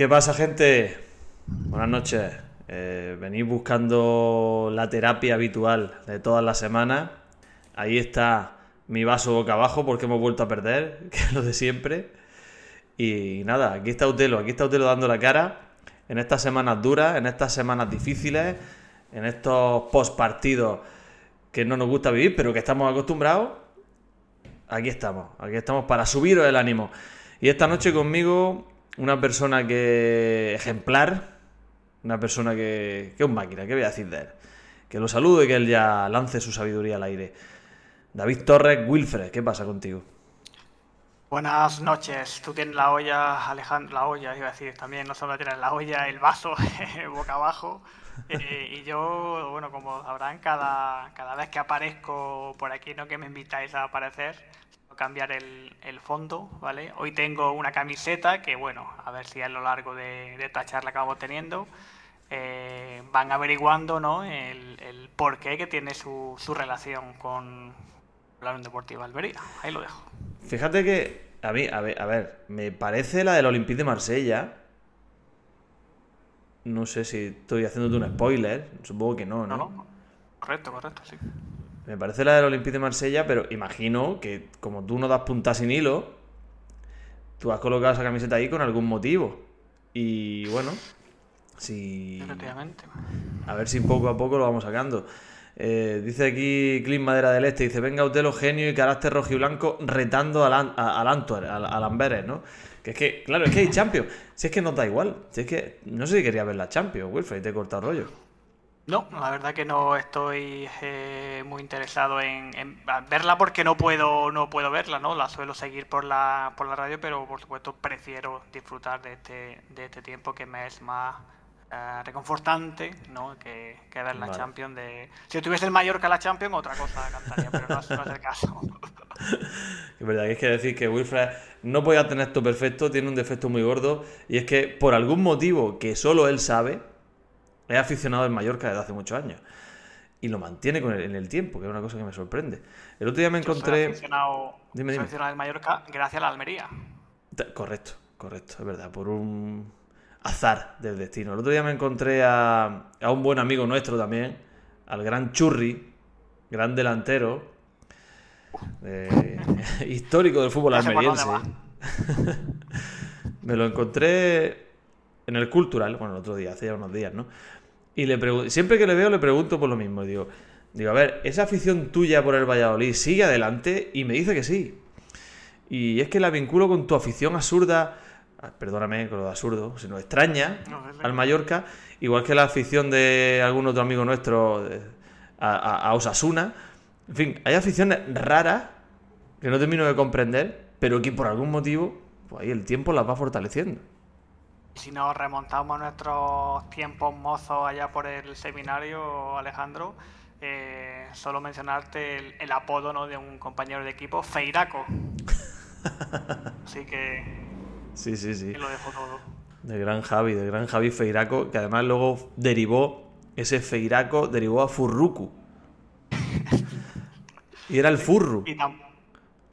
¿Qué pasa, gente? Buenas noches. Eh, venís buscando la terapia habitual de todas las semanas. Ahí está mi vaso boca abajo porque hemos vuelto a perder, que es lo de siempre. Y nada, aquí está Utelo, aquí está Utelo dando la cara en estas semanas duras, en estas semanas difíciles, en estos post partidos que no nos gusta vivir, pero que estamos acostumbrados. Aquí estamos, aquí estamos para subiros el ánimo. Y esta noche conmigo una persona que ejemplar, una persona que, que es un máquina, ¿qué voy a decir de él? Que lo saludo y que él ya lance su sabiduría al aire. David Torres, Wilfred, ¿qué pasa contigo? Buenas noches. Tú tienes la olla, Alejandro, la olla, iba a decir también, no solo tienes la olla, el vaso boca abajo. Eh, y yo, bueno, como sabrán, cada, cada vez que aparezco por aquí, no que me invitáis a aparecer, cambiar el, el, fondo, ¿vale? Hoy tengo una camiseta que, bueno, a ver si a lo largo de, de esta charla que vamos teniendo eh, van averiguando, ¿no? El, el porqué que tiene su, su relación con la Unión Deportiva Almería. Ahí lo dejo. Fíjate que a mí, a ver, a ver, me parece la del Olympique de Marsella. No sé si estoy haciéndote un spoiler, supongo que no, ¿no? No, no. Correcto, correcto, sí. Me parece la del Olympique de Marsella, pero imagino que como tú no das punta sin hilo, tú has colocado esa camiseta ahí con algún motivo. Y bueno, si... Efectivamente. A ver si poco a poco lo vamos sacando. Eh, dice aquí Clint Madera del Este, dice, venga Utelo, genio y carácter rojo y blanco retando al, al, al Antwerp, al, al, Amberes, ¿no? Que es que, claro, es que hay Champions. Si es que nos da igual. Si es que, no sé si quería ver la Champions, Wilfred, te he cortado rollo. No, la verdad que no estoy eh, muy interesado en, en, verla porque no puedo no puedo verla, ¿no? La suelo seguir por la por la radio, pero por supuesto prefiero disfrutar de este de este tiempo que me es más uh, reconfortante, ¿no? Que, que ver la vale. Champions de si tuviese el Mallorca la Champions otra cosa cantaría, pero no, no es el caso. es verdad que es que decir que Wilfred no podía tener esto perfecto, tiene un defecto muy gordo y es que por algún motivo que solo él sabe es aficionado al Mallorca desde hace muchos años. Y lo mantiene con el, en el tiempo, que es una cosa que me sorprende. El otro día me encontré. Yo soy aficionado, dime, dime. aficionado al Mallorca gracias a la Almería. Correcto, correcto, es verdad. Por un azar del destino. El otro día me encontré a, a un buen amigo nuestro también, al gran Churri, gran delantero, eh, histórico del fútbol almeriense. me lo encontré en el cultural, bueno, el otro día, hace ya unos días, ¿no? Y le siempre que le veo le pregunto por lo mismo. Digo, digo, a ver, ¿esa afición tuya por el Valladolid sigue adelante? Y me dice que sí. Y es que la vinculo con tu afición absurda, perdóname con lo de absurdo, sino extraña no, al Mallorca, igual que la afición de algún otro amigo nuestro a, a, a Osasuna. En fin, hay aficiones raras que no termino de comprender, pero que por algún motivo, pues ahí el tiempo las va fortaleciendo si nos remontamos a nuestros tiempos mozos allá por el seminario, Alejandro, eh, solo mencionarte el, el, apodo ¿no? de un compañero de equipo, Feiraco. Así que. Sí, sí, sí. lo dejo todo. De gran Javi, de gran Javi Feiraco, que además luego derivó, ese Feiraco derivó a Furruku. y era el Furru. Y,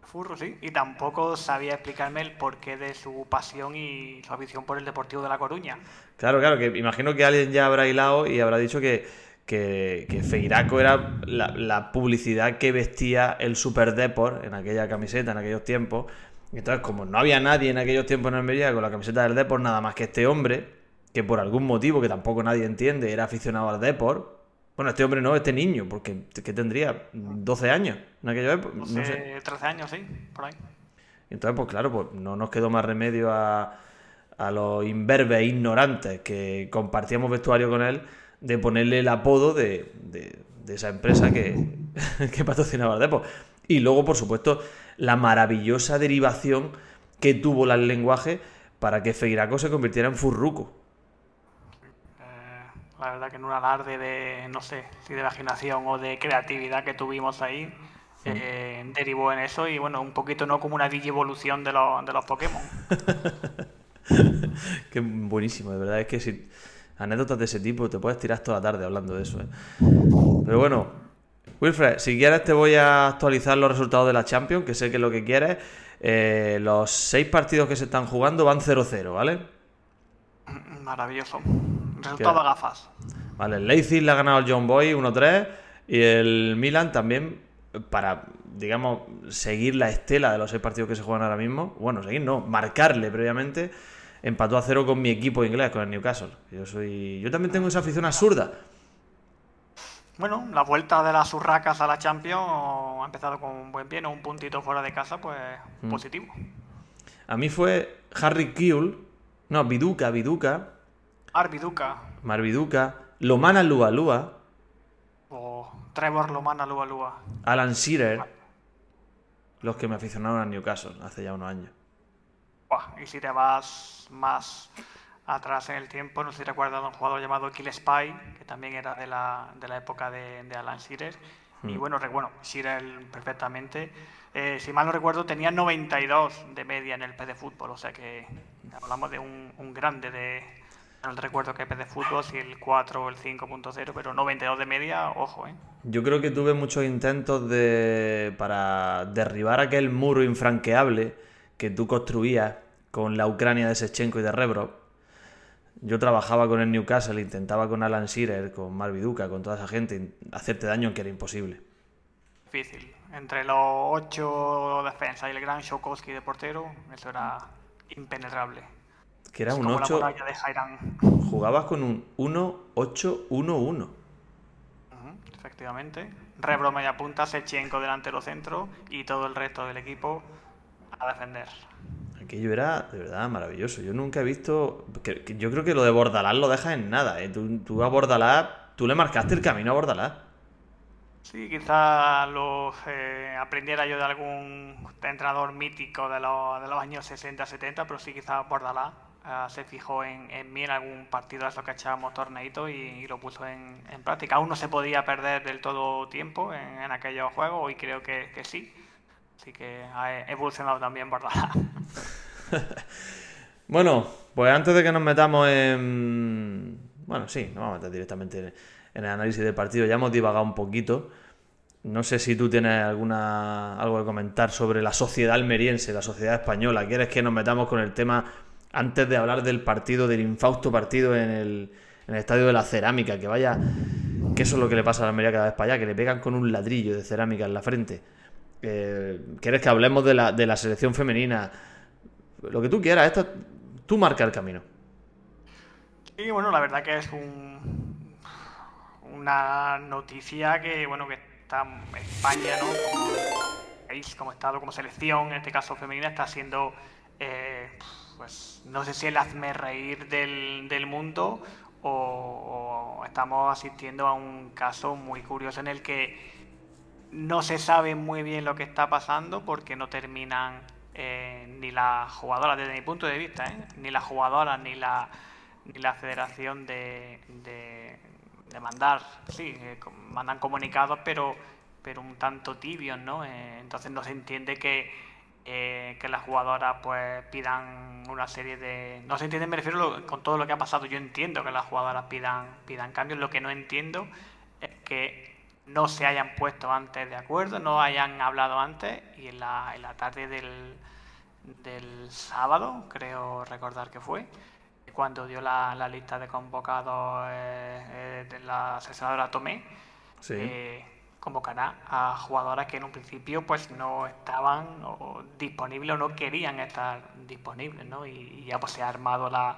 Furro, sí, y tampoco sabía explicarme el porqué de su pasión y su afición por el Deportivo de La Coruña. Claro, claro, que imagino que alguien ya habrá hilado y habrá dicho que, que, Feiraco era la, publicidad que vestía el Super Deport en aquella camiseta, en aquellos tiempos. Entonces, como no había nadie en aquellos tiempos en Almería con la camiseta del Deport, nada más que este hombre, que por algún motivo que tampoco nadie entiende, era aficionado al Deport, bueno, este hombre no, este niño, porque ¿qué tendría? ¿12 años en aquella época? No sé, 13 años, sí, por ahí. Y entonces, pues claro, pues no nos quedó más remedio a, a los imberbes ignorantes que compartíamos vestuario con él de ponerle el apodo de, de, de esa empresa que, que patrocinaba el Depot. Y luego, por supuesto, la maravillosa derivación que tuvo el lenguaje para que Feiraco se convirtiera en Furruco la verdad que en un alarde de, no sé, si de imaginación o de creatividad que tuvimos ahí, sí. eh, derivó en eso y bueno, un poquito no como una digievolución de, los, de los Pokémon. Qué buenísimo, de verdad es que si anécdotas de ese tipo te puedes tirar toda la tarde hablando de eso. ¿eh? Pero bueno, Wilfred, si quieres te voy a actualizar los resultados de la Champions, que sé que es lo que quieres. Eh, los seis partidos que se están jugando van 0-0, ¿vale? Maravilloso. Resultado a gafas. Vale, el Leipzig le ha ganado al John Boy 1-3 y el Milan también para, digamos, seguir la estela de los seis partidos que se juegan ahora mismo. Bueno, seguir no, marcarle previamente. Empató a cero con mi equipo inglés, con el Newcastle. Yo soy. Yo también tengo esa afición absurda. Bueno, la vuelta de las urracas a la Champions ha empezado con un buen pie, un puntito fuera de casa, pues mm. positivo. A mí fue Harry Kiul, no, Viduca, Viduca. Arviduca. Marviduca, Lomana Lualua. O Trevor Lomana Lualua. Alan Shearer. Los que me aficionaron a Newcastle hace ya unos años. y si te vas más atrás en el tiempo, no sé si recuerdas a un jugador llamado Kill Spy, que también era de la, de la época de, Alan Shearer. Y hmm. bueno, bueno, Shearer perfectamente. Eh, si mal no recuerdo, tenía 92 de media en el P de fútbol, o sea que hablamos de un, un grande de, no recuerdo qué P de fútbol, si el 4 o el 5.0, pero 92 de media, ojo, ¿eh? Yo creo que tuve muchos intentos de para derribar aquel muro infranqueable que tú construías con la Ucrania de Sechenko y de Rebro yo trabajaba con el Newcastle, intentaba con Alan Shearer, con Marviduca, con toda esa gente, hacerte daño que era imposible. Difícil. Entre los ocho defensas y el gran Shokowski de portero, eso era impenetrable. Que era un 8. Jugabas con un 1-8-1-1. efectivamente. Rebro media punta, Sechenko delante de los centros y todo el resto del equipo a defender aquello era de verdad maravilloso. Yo nunca he visto. yo creo que lo de Bordalás lo dejas en nada. ¿eh? Tú, a Bordalás, tú le marcaste el camino a Bordalás. Sí, quizás lo eh, aprendiera yo de algún entrenador mítico de los, de los años 60-70, pero sí, quizás Bordalás eh, se fijó en, mí en algún partido de esos que echábamos torneitos y, lo puso en, práctica. Aún no se podía perder del todo tiempo en, aquellos juegos, y creo que, que sí. Así que ha evolucionado también Bordalás. bueno, pues antes de que nos metamos en. Bueno, sí, nos vamos a meter directamente en el análisis del partido. Ya hemos divagado un poquito. No sé si tú tienes alguna algo que comentar sobre la sociedad almeriense, la sociedad española. ¿Quieres que nos metamos con el tema antes de hablar del partido, del infausto partido en el, en el estadio de la cerámica? Que vaya, que eso es lo que le pasa a la Almería cada vez para allá, que le pegan con un ladrillo de cerámica en la frente. Eh, ¿Quieres que hablemos de la, selección femenina? lo que tú quieras, esto, tú marca el camino. Sí, bueno, la verdad que es un, una noticia que, bueno, que está España, ¿no? Como como Estado, como selección, en este caso femenina, está siendo, eh, pues, no sé si el hazme reír del, del mundo o, estamos asistiendo a un caso muy curioso en el que no se sabe muy bien lo que está pasando porque no terminan eh, ni la jugadora, desde mi punto de vista, ¿eh? ni la jugadora ni la, ni la federación de, de, mandar, sí, eh, mandan comunicados, pero, pero un tanto tibios, ¿no? entonces no se entiende que, que las jugadoras pues pidan una serie de... No se entiende, me refiero con todo lo que ha pasado. Yo entiendo que las jugadoras pidan, pidan cambios. Lo que no entiendo es que no se hayan puesto antes de acuerdo, no hayan hablado antes y en la, en la tarde del, del sábado, creo recordar que fue, cuando dio la, la lista de convocados eh, eh, de la seleccionadora Tomé, eh, convocará a jugadoras que en un principio pues no estaban disponibles o no querían estar disponibles, ¿no? Y, ya pues se ha armado la,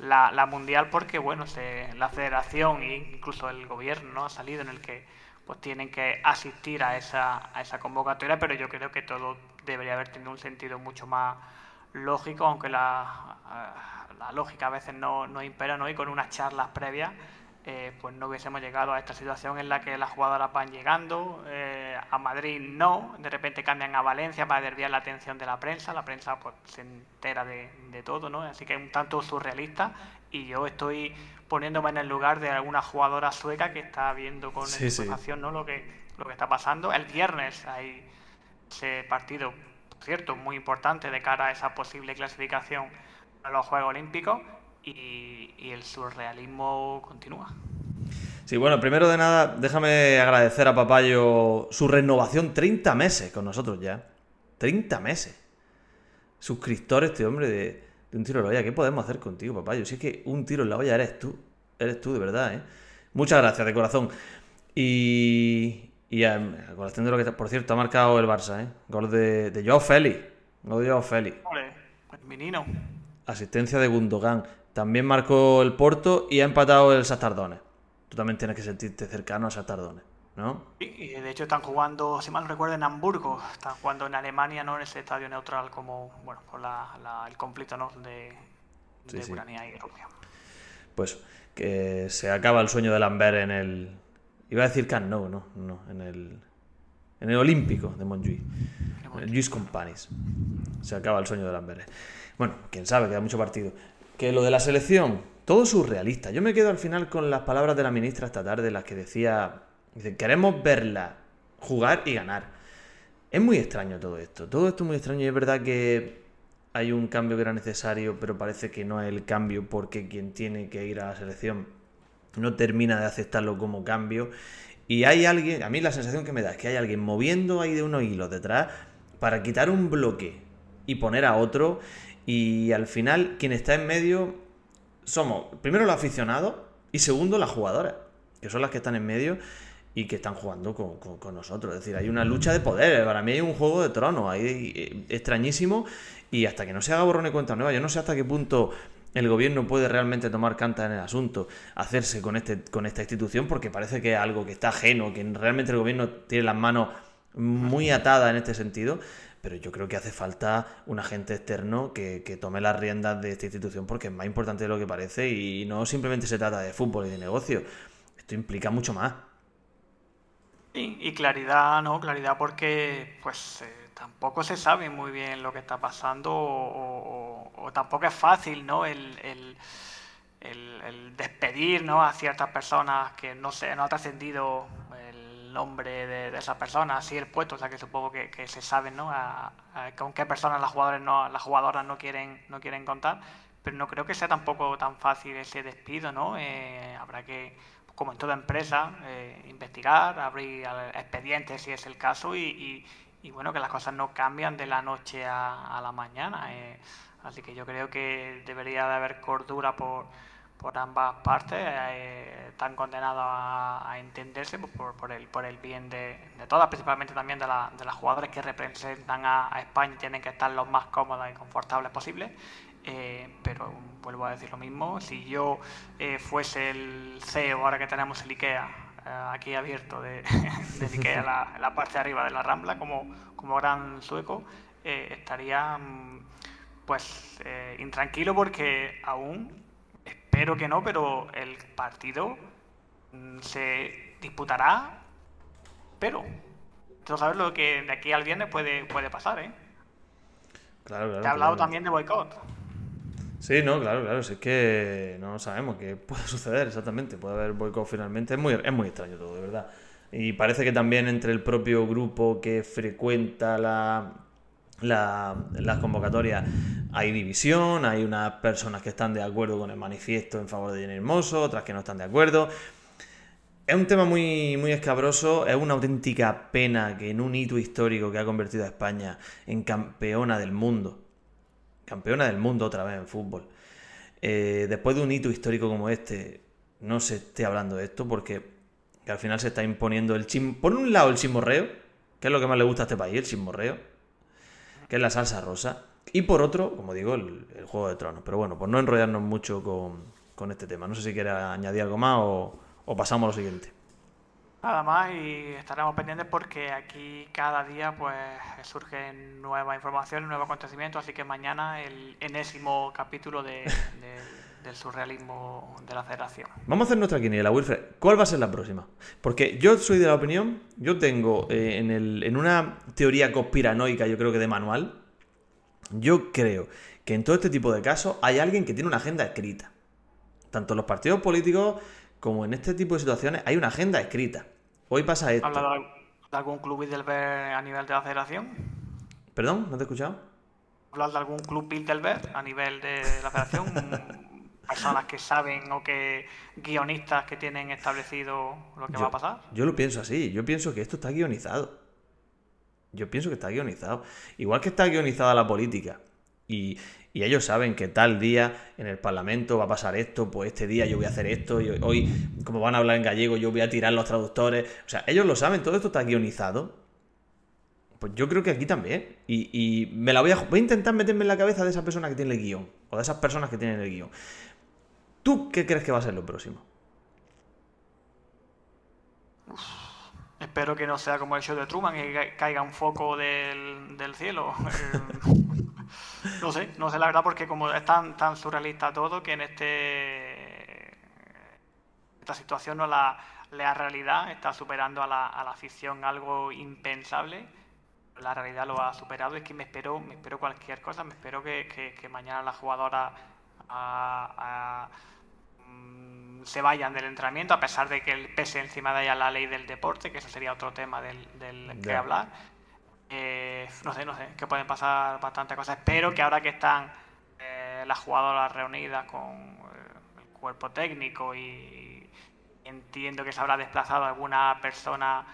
la, mundial porque bueno, se, la federación e incluso el gobierno ha salido en el que pues tienen que asistir a esa, a esa convocatoria, pero yo creo que todo debería haber tenido un sentido mucho más lógico, aunque la, eh, la lógica a veces no, no impera, ¿no? y con unas charlas previas eh, pues no hubiésemos llegado a esta situación en la que las jugadoras van llegando, eh, a Madrid no, de repente cambian a Valencia para desviar la atención de la prensa, la prensa pues se entera de, de todo, ¿no? así que es un tanto surrealista y yo estoy poniéndome en el lugar de alguna jugadora sueca que está viendo con sí, ¿no? lo que lo que está pasando. El viernes hay ese partido, cierto, muy importante de cara a esa posible clasificación a los Juegos Olímpicos y, el surrealismo continúa. Sí, bueno, primero de nada, déjame agradecer a Papayo su renovación 30 meses con nosotros ya. 30 meses. Suscriptor este hombre de, De un tiro en la olla. ¿Qué podemos hacer contigo, papá? Yo sé que un tiro en la olla eres tú. Eres tú, de verdad, ¿eh? Muchas gracias, de corazón. Y, y a, colación de lo que, por cierto, ha marcado el Barça, ¿eh? Gol de, de Joao Félix. Gol de Joao Félix. el menino. Asistencia de Gundogan. También marcó el Porto y ha empatado el Sartardones. Tú también tienes que sentirte cercano a Sartardones, ¿no? y de hecho están jugando, si mal no recuerdo, en Hamburgo. Están jugando en Alemania, no en ese estadio neutral como, bueno, por el conflicto ¿no? de, Ucrania y Rusia. Pues que se acaba el sueño de Lambert en el... Iba a decir Can no, no, no, en el... En el Olímpico de Montjuic. Juice Companis. Se acaba el sueño de Lambert. Bueno, quién sabe, queda mucho partido. Que lo de la selección, todo surrealista. Yo me quedo al final con las palabras de la ministra esta tarde, las que decía, queremos verla jugar y ganar. Es muy extraño todo esto. Todo esto es muy extraño y es verdad que hay un cambio que era necesario, pero parece que no es el cambio porque quien tiene que ir a la selección no termina de aceptarlo como cambio. Y hay alguien, a mí la sensación que me da es que hay alguien moviendo ahí de unos hilos detrás para quitar un bloque y poner a otro. Y al final, quien está en medio somos, primero los aficionados y segundo las jugadoras, que son las que están en medio y que están jugando con, nosotros. Es decir, hay una lucha de poder. Para mí hay un juego de tronos ahí eh, extrañísimo y hasta que no se haga borrón y cuenta nueva, yo no sé hasta qué punto el gobierno puede realmente tomar canta en el asunto, hacerse con, este, con esta institución, porque parece que es algo que está ajeno, que realmente el gobierno tiene las manos muy atadas en este sentido. Pero yo creo que hace falta un agente externo que, tome las riendas de esta institución porque es más importante de lo que parece y no simplemente se trata de fútbol y de negocio. Esto implica mucho más. Y, claridad, ¿no? Claridad porque pues eh, tampoco se sabe muy bien lo que está pasando o, tampoco es fácil, ¿no? El, el, despedir, ¿no? A ciertas personas que no se no ha trascendido el nombre de, esa persona, así el puesto, o sea que supongo que, se sabe, ¿no? con qué personas las jugadoras no, las jugadoras no quieren, no quieren contar, pero no creo que sea tampoco tan fácil ese despido, ¿no? Eh, habrá que como en toda empresa, eh, investigar, abrir expedientes si es el caso y, bueno, que las cosas no cambian de la noche a, la mañana. Eh. así que yo creo que debería de haber cordura por, por ambas partes, eh, están condenados a, entenderse por, por, el, por el bien de, todas, principalmente también de, la, de las jugadoras que representan a, a España y tienen que estar lo más cómodas y confortables posibles. Eh, pero vuelvo a decir lo mismo, si yo eh, fuese el CEO, ahora que tenemos el IKEA aquí abierto de, de IKEA, la, la, parte de arriba de la Rambla, como, como gran sueco, estaría mm, pues intranquilo porque aún, espero que no, pero el partido mm, se disputará, pero tú sabes lo que de aquí al viernes puede, puede pasar, ¿eh? Claro, claro, Te he hablado también de boicot. Sí, no, claro, claro. Si es que no sabemos qué puede suceder exactamente. Puede haber boicot finalmente. Es muy, es muy extraño todo, de verdad. Y parece que también entre el propio grupo que frecuenta la, las convocatorias hay división, hay unas personas que están de acuerdo con el manifiesto en favor de Jenny Hermoso, otras que no están de acuerdo. Es un tema muy, muy escabroso, es una auténtica pena que en un hito histórico que ha convertido a España en campeona del mundo, campeona del mundo otra vez en fútbol. Eh, después de un hito histórico como este, no se esté hablando de esto porque al final se está imponiendo el chim... Por un lado el chismorreo, que es lo que más le gusta a este país, el chismorreo, que es la salsa rosa. Y por otro, como digo, el, Juego de Tronos. Pero bueno, por no enrollarnos mucho con, este tema. No sé si quiere añadir algo más o, pasamos a lo siguiente. Nada más y estaremos pendientes porque aquí cada día pues surge nueva información, nuevo acontecimiento, así que mañana el enésimo capítulo de, del surrealismo de la federación. Vamos a hacer nuestra quiniela, Wilfred. ¿Cuál va a ser la próxima? Porque yo soy de la opinión, yo tengo eh, en, el, en una teoría conspiranoica, yo creo que de manual, yo creo que en todo este tipo de casos hay alguien que tiene una agenda escrita. Tanto en los partidos políticos como en este tipo de situaciones hay una agenda escrita. Hoy pasa esto. ¿Habla de algún club Bilderberg a nivel de la federación? ¿Perdón? ¿No te he escuchado? ¿Hablas de algún club Bilderberg a nivel de la federación? personas que saben o que guionistas que tienen establecido lo que va a pasar. Yo lo pienso así, yo pienso que esto está guionizado. Yo pienso que está guionizado. Igual que está guionizada la política. Y, Y ellos saben que tal día en el Parlamento va a pasar esto, pues este día yo voy a hacer esto, y hoy, como van a hablar en gallego, yo voy a tirar los traductores. O sea, ellos lo saben, todo esto está guionizado. Pues yo creo que aquí también. Y, me la voy a, voy a intentar meterme en la cabeza de esa persona que tiene el guion. O de esas personas que tienen el guion. ¿Tú qué crees que va a ser lo próximo? Espero que no sea como el show de Truman, que caiga un foco del, cielo. no sé, no sé la verdad, porque como es tan, surrealista todo, que en este esta situación no la, la realidad está superando a la, a ficción algo impensable. La realidad lo ha superado. Es que me espero, me espero cualquier cosa. Me espero que, que, mañana la jugadora a se vayan del entrenamiento, a pesar de que pese encima de ella la ley del deporte, que eso sería otro tema del, que hablar. Eh, no sé, no sé, que pueden pasar bastantes cosas. Espero que ahora que están eh, las jugadoras reunidas con eh, el cuerpo técnico y, entiendo que se habrá desplazado alguna persona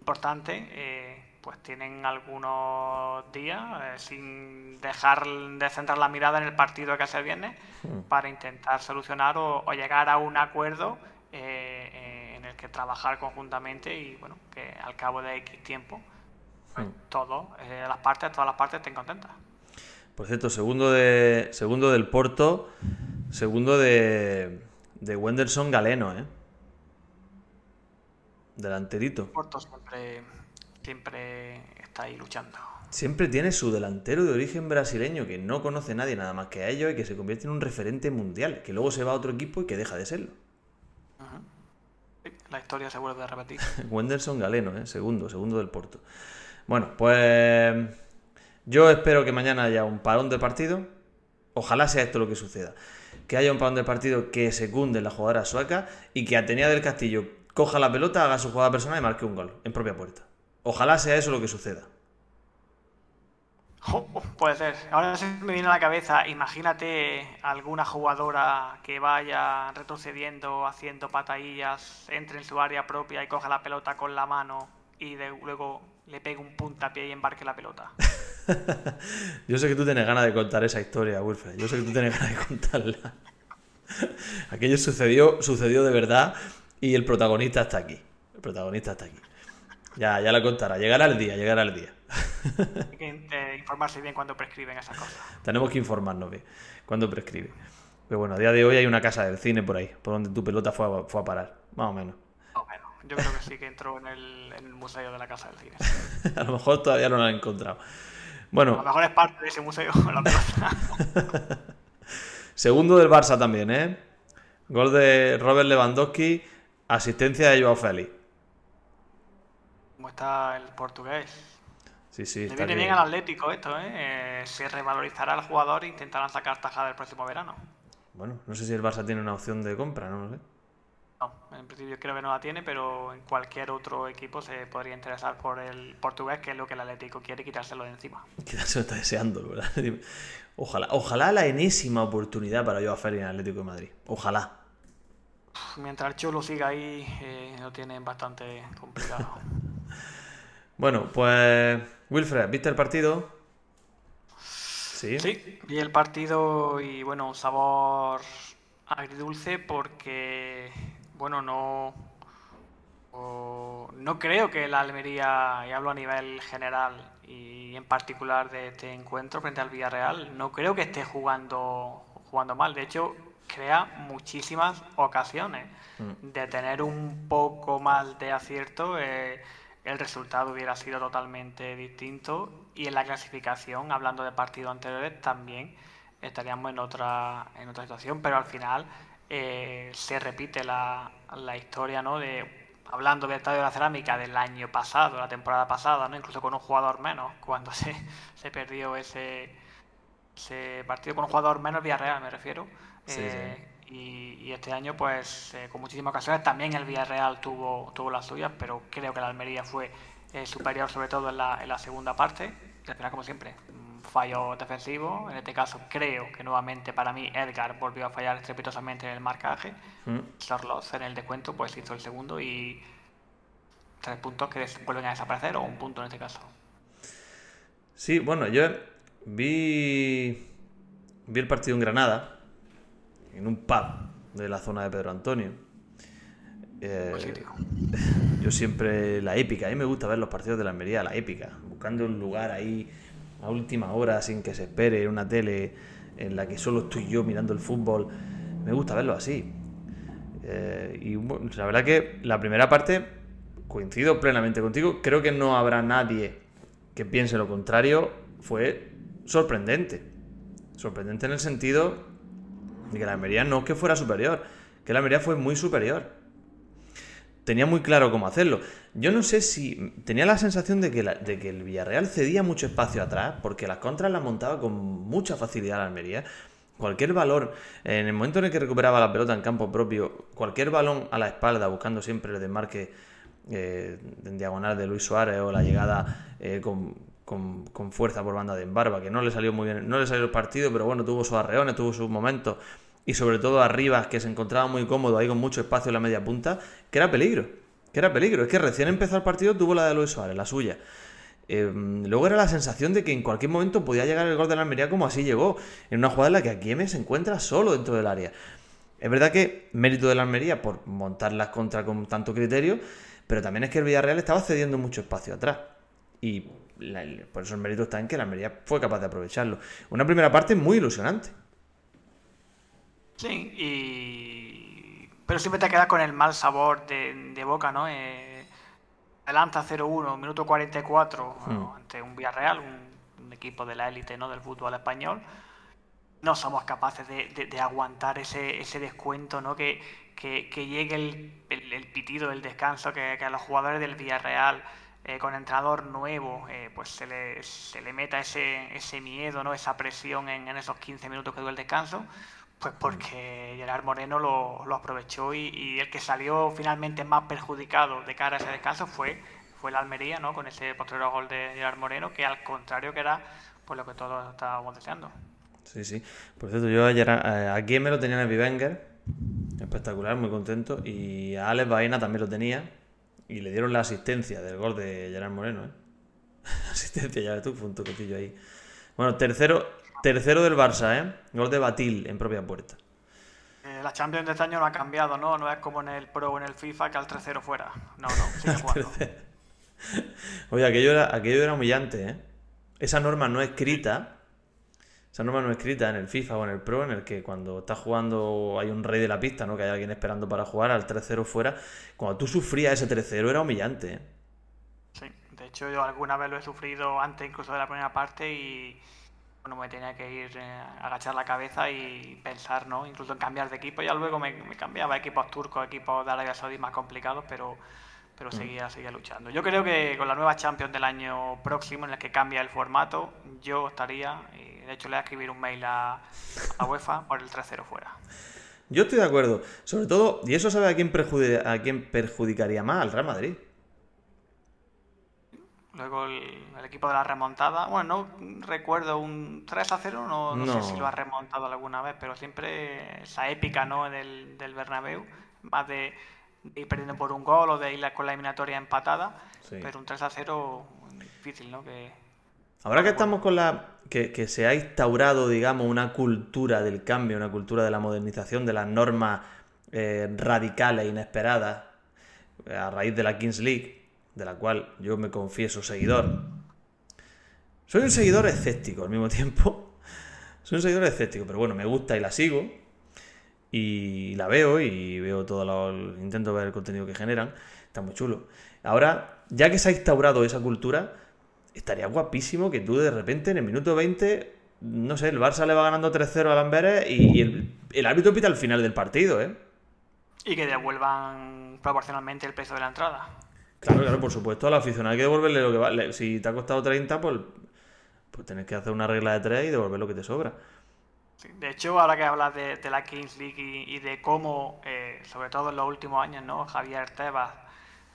importante, pues tienen algunos días eh, sin dejar de centrar la mirada en el partido que hace el viernes hmm. para intentar solucionar o, llegar a un acuerdo eh, eh, en el que trabajar conjuntamente y bueno que al cabo de X tiempo pues, hmm. todas las partes todas las partes estén contentas por cierto segundo de segundo del Porto segundo de de Wenderson Galeno eh delanterito Porto siempre siempre está ahí luchando. Siempre tiene su delantero de origen brasileño que no conoce nadie nada más que a ellos y que se convierte en un referente mundial, que luego se va a otro equipo y que deja de serlo. la historia se vuelve a repetir. Wenderson Galeno, ¿eh? segundo, segundo del Porto. Bueno, pues yo espero que mañana haya un parón de partido. Ojalá sea esto lo que suceda. Que haya un parón de partido que secunde la jugadora sueca y que Atenea del Castillo coja la pelota, haga su jugada personal y marque un gol en propia puerta. Ojalá sea eso lo que suceda. puede ser. Ahora se me viene a la cabeza, imagínate alguna jugadora que vaya retrocediendo, haciendo patadillas, entre en su área propia y coja la pelota con la mano y luego le pegue un puntapié y embarque la pelota. Yo sé que tú tienes ganas de contar esa historia, Wilfred. Yo sé que tú tienes ganas de contarla. Aquello sucedió, sucedió de verdad y el protagonista está aquí. El protagonista está aquí. Ya, ya la contará. Llegará el día, llegará el día. Hay que informarse bien cuando prescriben esas cosas. Tenemos que informarnos bien cuando prescribe. Pero bueno, a día de hoy hay una casa del cine por ahí, por donde tu pelota fue a, fue a parar, más o menos. Yo creo que sí que entró en el, museo de la casa del cine. a lo mejor todavía no la han encontrado. Bueno. A lo mejor es parte de ese museo, la pelota. Segundo del Barça también, ¿eh? Gol de Robert Lewandowski, asistencia de Joao Félix está el portugués. Sí, sí. Le viene bien al Atlético esto, ¿eh? ¿eh? Se revalorizará el jugador e intentarán sacar tajada el próximo verano. Bueno, no sé si el Barça tiene una opción de compra, no lo sé. No, en principio creo que no la tiene, pero en cualquier otro equipo se podría interesar por el portugués, que es lo que el Atlético quiere quitárselo de encima. se lo está deseando, ¿verdad? Ojalá, ojalá la enésima oportunidad para yo a en el Atlético de Madrid. Ojalá. Mientras el Cholo siga ahí, eh, lo tienen bastante complicado. Bueno, pues Wilfred, ¿viste el partido? Sí. Sí, vi el partido y bueno, un sabor agridulce porque, bueno, no, no creo que la Almería, y hablo a nivel general y en particular de este encuentro frente al Villarreal, no creo que esté jugando, jugando mal. De hecho, crea muchísimas ocasiones mm. de tener un poco más de acierto. Eh, el resultado hubiera sido totalmente distinto y en la clasificación, hablando de partidos anteriores, también estaríamos en otra, en otra situación, pero al final eh, se repite la, la historia, ¿no? De, hablando del Estadio de la Cerámica del año pasado, la temporada pasada, ¿no? incluso con un jugador menos, cuando se, se perdió ese, ese partido con un jugador menos Villarreal, me refiero. Eh, y, este año, pues, eh, con muchísimas ocasiones, también el Villarreal tuvo, tuvo las suyas, pero creo que la Almería fue eh, superior, sobre todo en la, en la segunda parte. Al final, como siempre, fallo defensivo. En este caso, creo que nuevamente para mí Edgar volvió a fallar estrepitosamente en el marcaje. Mm. en el descuento, pues hizo el segundo y tres puntos que vuelven a desaparecer, o un punto en este caso. Sí, bueno, yo vi vi el partido en Granada, en un pub de la zona de Pedro Antonio. Eh, yo siempre la épica, a mí me gusta ver los partidos de la Almería, la épica, buscando un lugar ahí a última hora sin que se espere, una tele en la que solo estoy yo mirando el fútbol. Me gusta verlo así. Eh, y la verdad que la primera parte, coincido plenamente contigo, creo que no habrá nadie que piense lo contrario, fue sorprendente. Sorprendente en el sentido de que la Almería no que fuera superior, que la Almería fue muy superior. Tenía muy claro cómo hacerlo. Yo no sé si. Tenía la sensación de que, de que el Villarreal cedía mucho espacio atrás, porque las contras las montaba con mucha facilidad la Almería. Cualquier valor, en el momento en el que recuperaba la pelota en campo propio, cualquier balón a la espalda, buscando siempre el desmarque eh, en diagonal de Luis Suárez o la llegada eh, con, con, fuerza por banda de Embarba, que no le salió muy bien, no le salió el partido, pero bueno, tuvo sus arreones, tuvo sus momentos, y sobre todo arriba, que se encontraba muy cómodo ahí con mucho espacio en la media punta, que era peligro, que era peligro. Es que recién empezó el partido, tuvo la de Luis Suárez, la suya. Em, luego era la sensación de que en cualquier momento podía llegar el gol de la Almería como así llegó, en una jugada en la que Akieme se encuentra solo dentro del área. Es verdad que mérito de la Almería por montar las contra con tanto criterio, pero también es que el Villarreal estaba cediendo mucho espacio atrás. Y por eso el mérito está en que la Almería fue capaz de aprovecharlo. Una primera parte muy ilusionante. Sí, y... pero siempre te quedas con el mal sabor de, boca, ¿no? Eh, adelanta 0-1, minuto 44, hmm. ante un Villarreal, un, equipo de la élite ¿no? del fútbol español. No somos capaces de, aguantar ese, ese descuento, ¿no? Que, que, llegue el, pitido del descanso, que, que a los jugadores del Villarreal eh, con entrenador nuevo, eh, pues se le, se le meta ese, ese miedo, ¿no? esa presión en, esos 15 minutos que dio el descanso, pues porque Gerard Moreno lo, aprovechó y, el que salió finalmente más perjudicado de cara a ese descanso fue, fue el Almería, ¿no? con ese posterior gol de Gerard Moreno, que al contrario que era pues, lo que todos estábamos deseando. Sí, sí. Por cierto, yo ayer, eh, aquí me lo tenía en Vivenger, espectacular, muy contento, y a Alex Baena también lo tenía, y le dieron la asistencia del gol de Gerard Moreno, ¿eh? asistencia, ya ves tú, fue un ahí. Bueno, tercero, tercero del Barça, ¿eh? Gol de Batil en propia puerta. Eh, la Champions de este año no ha cambiado, ¿no? No es como en el Pro o en el FIFA que al 3-0 fuera. No, no, sigue jugando. Oye, aquello era, aquello era humillante, ¿eh? Esa norma no escrita esa norma no escrita en el FIFA o en el Pro, en el que cuando estás jugando hay un rey de la pista, ¿no? Que hay alguien esperando para jugar al 3-0 fuera. Cuando tú sufrías ese 3-0 era humillante. ¿eh? Sí, de hecho yo alguna vez lo he sufrido antes incluso de la primera parte y bueno, me tenía que ir eh, agachar la cabeza y pensar, ¿no? Incluso en cambiar de equipo. Ya luego me, me cambiaba equipos turcos, equipos de Arabia Saudí más complicados, pero pero mm. seguía, seguía luchando. Yo creo que con la nueva Champions del año próximo, en la que cambia el formato, yo estaría, y de hecho le voy a escribir un mail a, a UEFA por el 3-0 fuera. Yo estoy de acuerdo. Sobre todo, y eso sabe a quién, a quién perjudicaría más, al Real Madrid. Luego el, equipo de la remontada. Bueno, no recuerdo un 3 a 0, no, no, sé si lo ha remontado alguna vez, pero siempre esa épica ¿no? del, del Bernabéu, más de de ir perdiendo por un gol o de ir con la eliminatoria empatada. Pero un 3 a 0 difícil, ¿no? Que... Ahora que estamos con la. Que, se ha instaurado, digamos, una cultura del cambio, una cultura de la modernización, de las normas eh, radicales, inesperadas, a raíz de la Kings League, de la cual yo me confieso seguidor. Soy un seguidor escéptico al mismo tiempo. Soy un seguidor escéptico, pero bueno, me gusta y la sigo y la veo y veo todo lo, intento ver el contenido que generan, está muy chulo. Ahora, ya que se ha instaurado esa cultura, estaría guapísimo que tú de repente en el minuto 20, no sé, el Barça le va ganando 3-0 a Lamberes y, el, el, árbitro pita al final del partido, ¿eh? Y que devuelvan proporcionalmente el peso de la entrada. Claro, claro, por supuesto, al aficionado hay que devolverle lo que vale. Si te ha costado 30, pues, pues tienes que hacer una regla de 3 y devolver lo que te sobra. De hecho, ahora que hablas de, la Kings League y, de cómo, eh, sobre todo en los últimos años, ¿no? Javier Tebas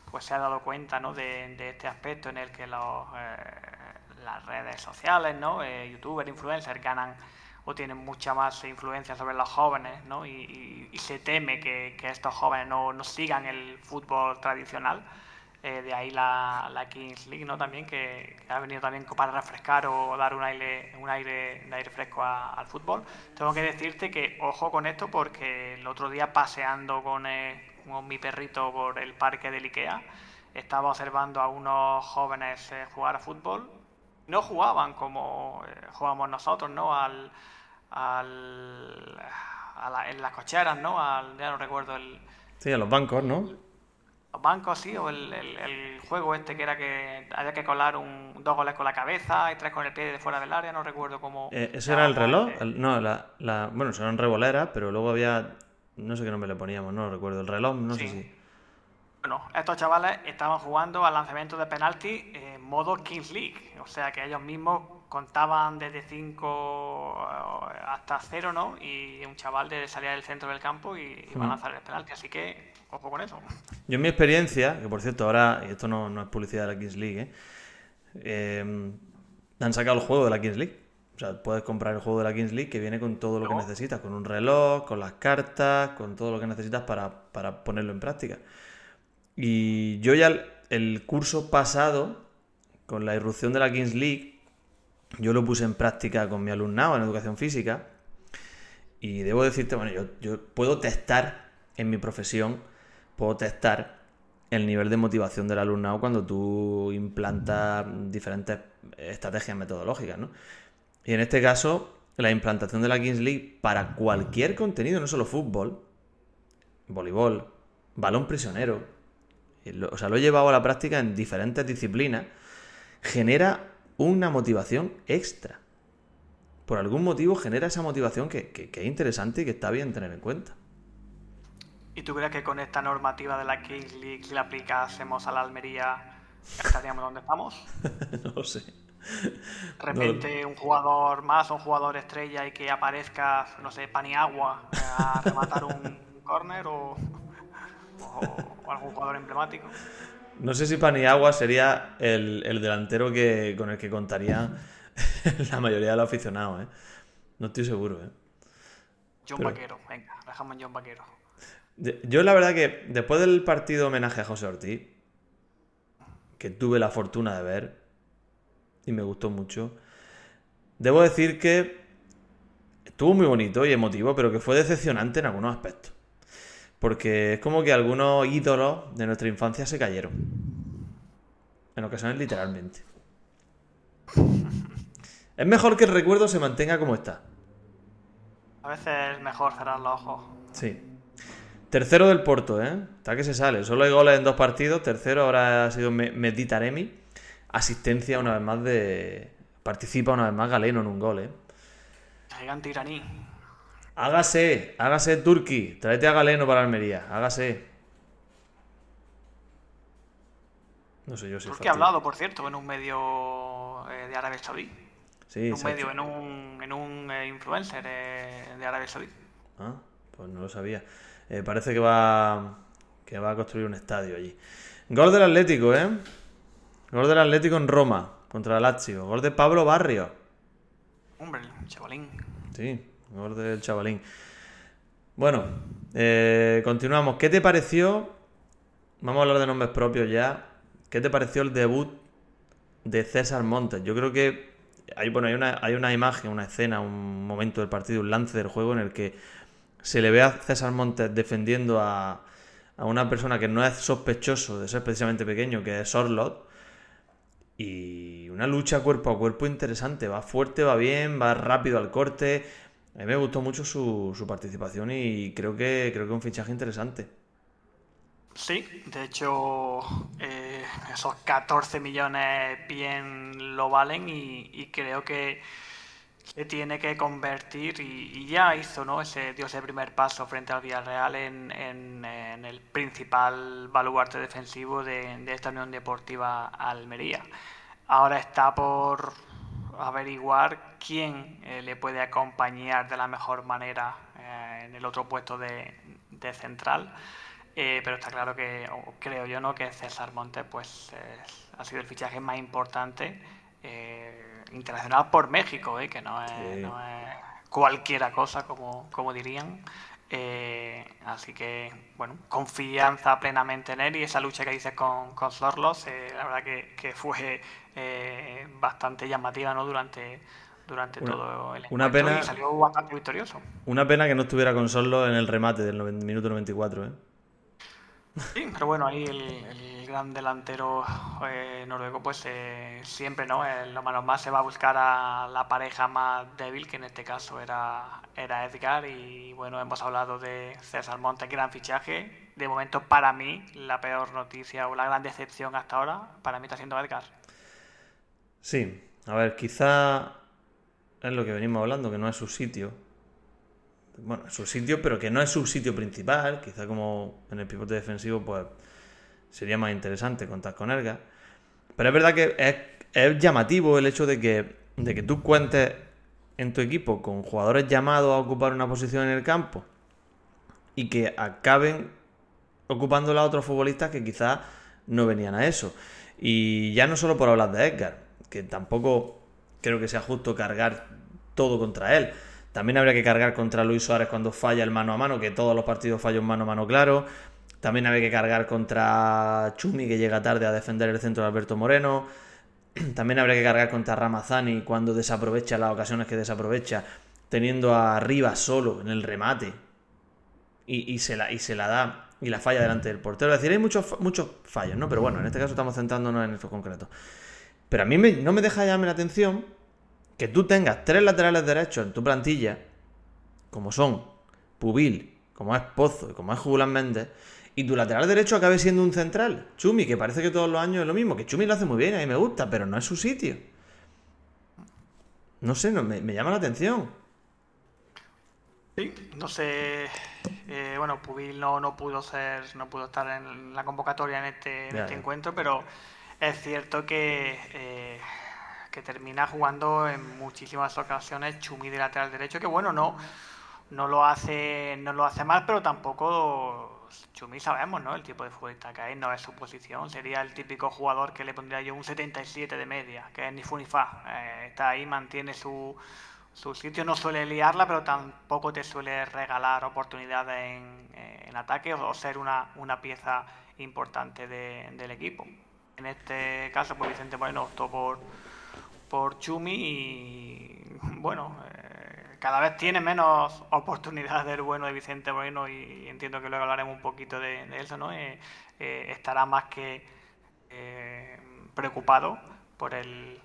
pues se ha dado cuenta ¿no? de, este aspecto en el que los, eh, las redes sociales, ¿no? Eh, youtubers, influencers ganan o tienen mucha más influencia sobre los jóvenes ¿no? y, se teme que, estos jóvenes no, no, sigan el fútbol tradicional. Eh, de ahí la, la, Kings League, ¿no? También, que, ha venido también para refrescar o dar un aire, un aire, un aire fresco al fútbol. Tengo que decirte que ojo con esto porque el otro día paseando con, eh, con mi perrito por el parque del Ikea, estaba observando a unos jóvenes eh, jugar a fútbol. No jugaban como jugamos nosotros, ¿no? Al, al, en las cocheras, ¿no? Al, ya no recuerdo el... Sí, a los bancos, ¿no? Los bancos, sí, o el, juego este que era que había que colar un, dos goles con la cabeza y tres con el pie de fuera del área, no recuerdo cómo... Eh, ¿Ese era el reloj? no, la, la, bueno, eran revoleras, pero luego había, no sé qué nombre le poníamos, no lo recuerdo, el reloj, no sé si... Bueno, estos chavales estaban jugando al lanzamiento de penalti en modo Kings League, o sea que ellos mismos contaban desde 5 eh, hasta 0, ¿no? Y un chaval de salía del centro del campo y iba a lanzar el penalti, así que ojo con eso. Yo en mi experiencia, que por cierto ahora, y esto no, es publicidad de la Kings League, ¿eh? ¿eh? han sacado el juego de la Kings League. O sea, puedes comprar el juego de la Kings League que viene con todo lo que necesitas, con un reloj, con las cartas, con todo lo que necesitas para, para ponerlo en práctica. Y yo ya el curso pasado, con la irrupción de la Kings League, yo lo puse en práctica con mi alumnado en educación física. Y debo decirte, bueno, yo, puedo testar en mi profesión puedo testar el nivel de motivación del alumnado cuando tú implantas diferentes estrategias metodológicas, ¿no? Y en este caso, la implantación de la Kings League para cualquier contenido, no solo fútbol, voleibol, balón prisionero, o sea, lo he llevado a la práctica en diferentes disciplinas, genera una motivación extra. Por algún motivo genera esa motivación que, que es interesante y que está bien tener en cuenta. ¿Y tú crees que con esta normativa de la Kings League, si la aplicásemos a la Almería, estaríamos donde estamos? no lo sé. De repente un jugador más, un jugador estrella y que aparezca, no sé, Paniagua a rematar un corner o, algún jugador emblemático. No sé si Paniagua sería el, delantero que, con el que contaría la mayoría de los aficionados, ¿eh? No estoy seguro, ¿eh? John Vaquero, venga, dejamos John Vaquero. Yo la verdad que después del partido homenaje a José Ortiz, que tuve la fortuna de ver y me gustó mucho, debo decir que estuvo muy bonito y emotivo, pero que fue decepcionante en algunos aspectos. Porque es como que algunos ídolos de nuestra infancia se cayeron. En ocasiones literalmente. Es mejor que el recuerdo se mantenga como está. A veces es mejor cerrar los ojos. Sí. Tercero del Porto, ¿eh? Está que se sale. Solo hay goles en dos partidos. Tercero ahora ha sido Meditaremi. Asistencia una vez más de. Participa una vez más Galeno en un gol, ¿eh? Gigante iraní. Hágase, hágase Turki. Tráete a Galeno para Almería. Hágase. No sé yo si. Turki ha hablado, por cierto, en un medio eh, de Arabia Saudí. Sí, en un medio, en un, en un eh, influencer de Arabia Saudí. Ah, pues no lo sabía. Eh, parece que va, que va a construir un estadio allí. Gol del Atlético, ¿eh? Gol del Atlético en Roma, contra el Lazio. Gol de Pablo Barrio. Hombre, chavalín. Sí, gol del chavalín. Bueno, eh, continuamos. ¿Qué te pareció? Vamos a hablar de nombres propios ya. ¿Qué te pareció el debut de César Montes? Yo creo que hay, bueno, hay, una, hay una imagen, una escena, un momento del partido, un lance del juego en el que se le ve a César Montes defendiendo a, una persona que no es sospechoso de ser precisamente pequeño, que es Sorlot. Y una lucha cuerpo a cuerpo interesante. Va fuerte, va bien, va rápido al corte. A mí me gustó mucho su, participación y creo que creo que un fichaje interesante. Sí, de hecho, eh, esos 14 millones bien lo valen y creo que se tiene que convertir y, ya hizo ¿no? ese, dio ese primer paso frente al Villarreal en, en, el principal baluarte defensivo de, esta Unión Deportiva Almería. Ahora está por averiguar quién eh, le puede acompañar de la mejor manera eh, en el otro puesto de, central. Eh, pero está claro que, creo yo, ¿no? que César Montes pues, ha sido el fichaje más importante internacional por México, ¿eh? que no es, cualquiera cosa, como, como dirían. Eh, así que, bueno, confianza plenamente en él y esa lucha que dices con, con Zorlos, eh, la verdad que, fue eh, bastante llamativa ¿no? durante, durante todo el una pena, y salió bastante victorioso. Una pena que no estuviera con Sorlos en el remate del minuto 94. ¿eh? Sí, pero bueno, ahí el, gran delantero eh, noruego, pues eh, siempre, ¿no? En lo menos más se va a buscar a la pareja más débil, que en este caso era, era Edgar. Y bueno, hemos hablado de César Montes, gran fichaje. De momento, para mí, la peor noticia o la gran decepción hasta ahora, para mí está siendo Edgar. Sí, a ver, quizá es lo que venimos hablando, que no es su sitio bueno, su sitio, pero que no es su sitio principal. Quizá como en el pivote defensivo, pues sería más interesante contar con Elga. Pero es verdad que es, llamativo el hecho de que, de que tú cuentes en tu equipo con jugadores llamados a ocupar una posición en el campo y que acaben ocupándola a otros futbolistas que quizás no venían a eso. Y ya no solo por hablar de Edgar, que tampoco creo que sea justo cargar todo contra él. También habría que cargar contra Luis Suárez cuando falla el mano a mano, que todos los partidos fallan mano a mano claro. También habría que cargar contra Chumi, que llega tarde a defender el centro de Alberto Moreno. También habría que cargar contra Ramazani cuando desaprovecha las ocasiones que desaprovecha, teniendo arriba solo en el remate. Y, se, la, y se la da y la falla delante del portero. Es decir, hay muchos, muchos fallos, ¿no? Pero bueno, en este caso estamos centrándonos en esto concreto. Pero a mí no me deja llamarme la atención que tú tengas tres laterales derechos en tu plantilla, como son Pubil, como es Pozo y como es Julián Méndez, y tu lateral derecho acabe siendo un central, Chumi, que parece que todos los años es lo mismo, que Chumi lo hace muy bien, a mí me gusta, pero no es su sitio. No sé, no, me, llama la atención. Sí, no sé. Eh, bueno, Pubil no, no pudo ser, no pudo estar en la convocatoria en este, este encuentro, pero es cierto que eh, que termina jugando en muchísimas ocasiones Chumi de lateral derecho, que bueno, no, no lo hace, no lo hace mal, pero tampoco Chumi sabemos, ¿no? El tipo de futbolista que hay, no es su posición. Sería el típico jugador que le pondría yo un 77 de media, que es ni fu ni fa. Eh, está ahí, mantiene su, su sitio, no suele liarla, pero tampoco te suele regalar oportunidades en, en ataque o, ser una, una pieza importante del equipo. En este caso, pues Vicente Moreno optó por por Chumi y bueno, eh, cada vez tiene menos oportunidades del bueno de Vicente Bueno y entiendo que luego hablaremos un poquito de, eso, ¿no? Eh, eh, estará más que preocupado por el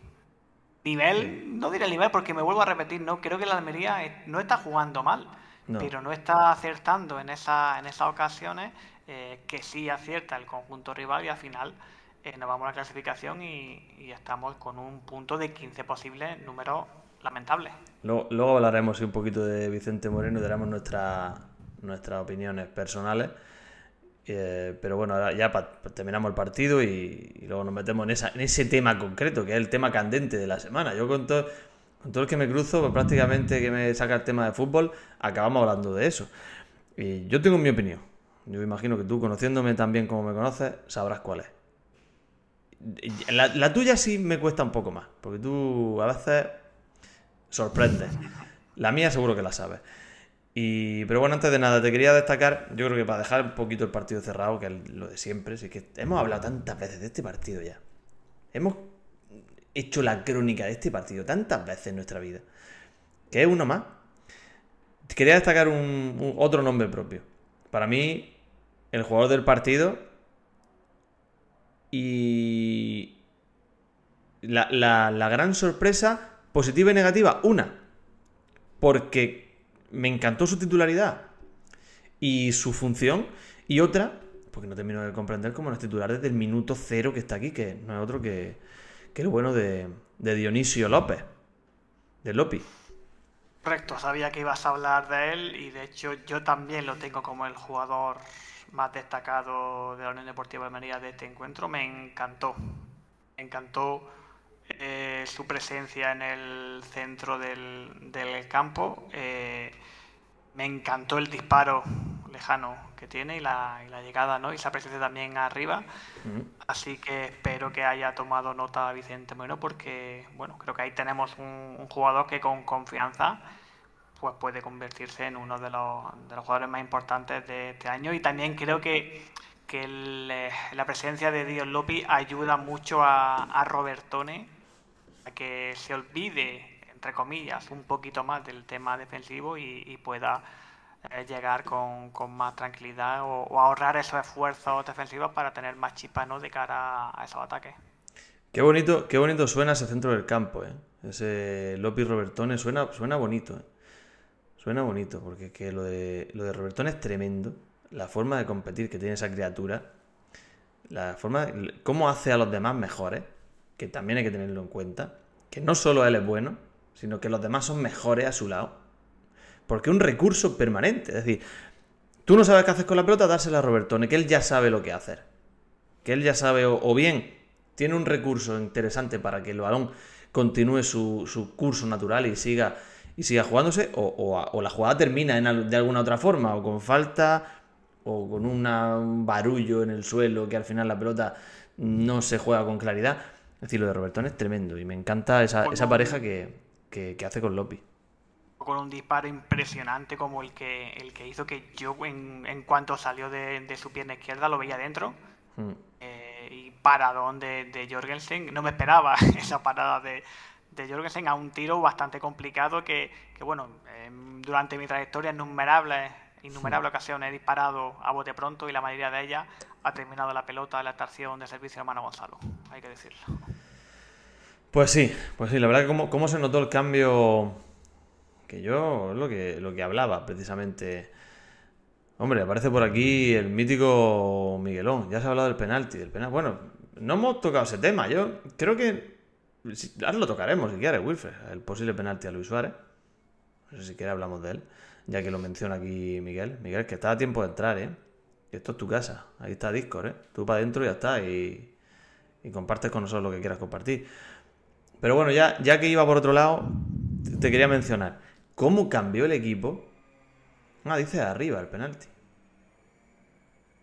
nivel, no diré el nivel porque me vuelvo a repetir, no creo que la Almería no está jugando mal, pero no está acertando en, esa, en esas ocasiones que sí acierta el conjunto rival y al final eh, la clasificación y, estamos con un punto de 15 posibles, número lamentable. Luego, hablaremos un poquito de Vicente Moreno y daremos nuestras nuestras opiniones personales. Eh, pero bueno, ya terminamos el partido y, luego nos metemos en, esa, en ese tema concreto, que es el tema candente de la semana. Yo con todo, con todo el que me cruzo, pues prácticamente que me saca el tema de fútbol, acabamos hablando de eso. Y yo tengo mi opinión. Yo imagino que tú, conociéndome tan bien como me conoces, sabrás cuál es. La, tuya sí me cuesta un poco más, porque tú a veces sorprendes. La mía seguro que la sabes. Y, pero bueno, antes de nada, te quería destacar, yo creo que para dejar un poquito el partido cerrado, que es lo de siempre, sí que hemos hablado tantas veces de este partido ya. Hemos hecho la crónica de este partido tantas veces en nuestra vida, que es uno más. Quería destacar un, otro nombre propio. Para mí, el jugador del partido y la, la, gran sorpresa, positiva y negativa, una, porque me encantó su titularidad y su función, y otra, porque no termino de comprender cómo no es titular desde el minuto cero que está aquí, que no es otro que, que el bueno de, de Dionisio López, de Lopi. Correcto, sabía que ibas a hablar de él y de hecho yo también lo tengo como el jugador más destacado de la Unión Deportiva de Almería de este encuentro. Me encantó, me encantó eh, su presencia en el centro del, campo. Eh, me encantó el disparo lejano que tiene y la, llegada, ¿no? Y esa presencia también arriba. Así que espero que haya tomado nota Vicente Bueno porque, bueno, creo que ahí tenemos un, un jugador que con confianza pues puede convertirse en uno de los, de los jugadores más importantes de este año. Y también creo que, que eh, la presencia de Dios Lopi ayuda mucho a, a Robertone a que se olvide, entre comillas, un poquito más del tema defensivo y, pueda eh, llegar con, con, más tranquilidad o, ahorrar esos esfuerzos defensivos para tener más chispa de cara a esos ataques. Qué bonito, qué bonito suena ese centro del campo, ¿eh? Ese Lopi Robertone suena, suena bonito, ¿eh? Suena bonito, porque que lo de, lo de es tremendo. La forma de competir que tiene esa criatura. La forma. cómo hace a los demás mejores. Que también hay que tenerlo en cuenta. Que no solo él es bueno, sino que los demás son mejores a su lado. Porque es un recurso permanente. Es decir, tú no sabes qué hacer con la pelota, dársela a Robertone, que él ya sabe lo que hacer. Que él ya sabe, o, bien tiene un recurso interesante para que el balón continúe su, su curso natural y siga y siga jugándose, o, la jugada termina de alguna otra forma, o con falta, o con un barullo en el suelo, que al final la pelota no se juega con claridad. Es decir, lo de Robertón es tremendo y me encanta esa, pareja que, hace con Lopi. Con un disparo impresionante como el que, el que hizo que yo en, cuanto salió de, su pierna izquierda lo veía dentro. Hmm. Eh, y paradón de, de Jorgensen. No me esperaba esa parada de, de Jorgensen a un tiro bastante complicado que, bueno, em, durante mi trayectoria innumerables, innumerables ocasiones he disparado a bote pronto y la mayoría de ellas ha terminado la pelota de la estación de servicio hermano Gonzalo, hay que decirlo. Pues sí, pues sí, la verdad que cómo, se notó el cambio que yo, lo que, lo que hablaba precisamente. Hombre, aparece por aquí el mítico Miguelón. Ya se ha hablado del penalti, del penal. Bueno, no hemos tocado ese tema. Yo creo que Ahora lo tocaremos si quieres, Wilfred. El posible penalti a Luis Suárez. No sé si quieres hablamos de él. Ya que lo menciona aquí Miguel. Miguel, que está a tiempo de entrar, ¿eh? Esto es tu casa. Ahí está Discord, ¿eh? Tú para adentro y ya está. Y, y compartes con nosotros lo que quieras compartir. Pero bueno, ya, ya que iba por otro lado, te quería mencionar. ¿Cómo cambió el equipo? Ah, dice arriba el penalti.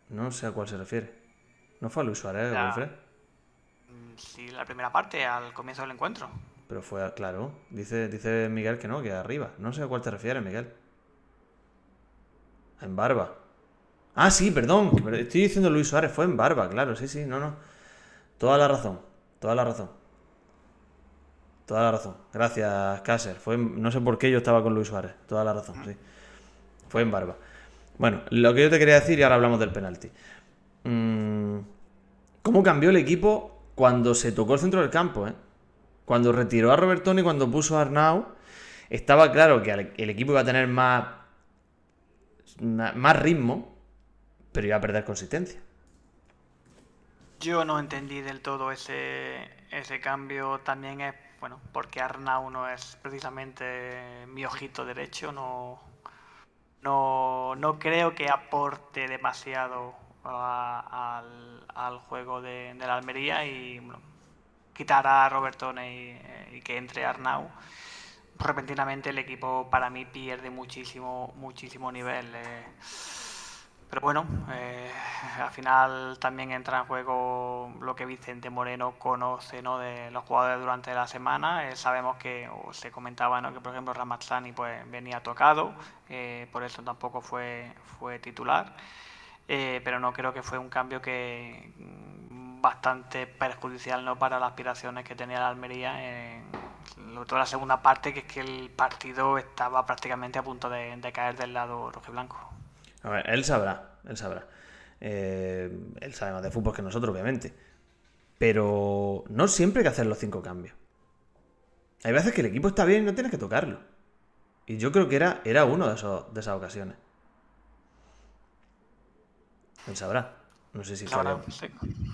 No sé a cuál se refiere. ¿No fue a Luis Suárez, Wilfred? Sí, la primera parte, al comienzo del encuentro. Pero fue, claro, dice, dice Miguel que no, que arriba. No sé a cuál te refieres, Miguel. En barba. Ah, sí, perdón. Estoy diciendo Luis Suárez, fue en barba, claro, sí, sí, no, no. Toda la razón, toda la razón. Toda la razón. Gracias, Cácer. Fue no sé por qué yo estaba con Luis Suárez. Toda la razón, sí. Fue en barba. Bueno, lo que yo te quería decir y ahora hablamos del penalti. Mm, ¿Cómo cambió el equipo cuando se tocó el centro del campo, ¿eh? Cuando retiró a Robertoni, cuando puso a Arnau, estaba claro que el equipo iba a tener más, más ritmo, pero iba a perder consistencia. Yo no entendí del todo ese, ese cambio. También es, bueno, porque Arnau no es precisamente mi ojito derecho. No, no, no creo que aporte demasiado al, juego de, la Almería y quitar a Robertone y, que entre Arnau, repentinamente el equipo para mí pierde muchísimo, muchísimo nivel. Eh. pero bueno, eh, al final también entra en juego lo que Vicente Moreno conoce ¿no? de los jugadores durante la semana. Eh, sabemos que, se comentaba ¿no? que por ejemplo Ramazzani pues, venía tocado, por eso tampoco fue, fue titular. Eh, pero no creo que fue un cambio que mm, bastante perjudicial ¿no? para las aspiraciones que tenía la Almería en toda la segunda parte, que es que el partido estaba prácticamente a punto de, caer del lado rojiblanco. A ver, él sabrá, él sabrá. Eh, él sabe más de fútbol que nosotros, obviamente. Pero no siempre hay que hacer los cinco cambios. Hay veces que el equipo está bien y no tienes que tocarlo. Y yo creo que era, era uno de, esos, de esas ocasiones. Él sabrá. No sé si sabrá, sí.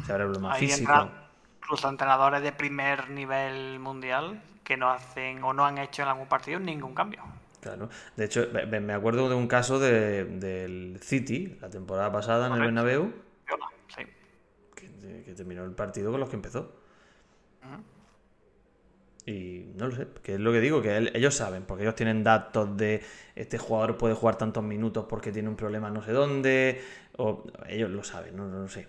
sabrá el problema físico. Incluso entrenadores de primer nivel mundial que no hacen o no han hecho en algún partido ningún cambio. Claro. De hecho, me acuerdo de un caso de, del City, la temporada pasada en el Bernabéu, sí. que, terminó el partido con los que empezó. Y no lo sé, que es lo que digo, que ellos saben, porque ellos tienen datos de este jugador puede jugar tantos minutos porque tiene un problema no sé dónde, o ellos lo saben, no, lo sé.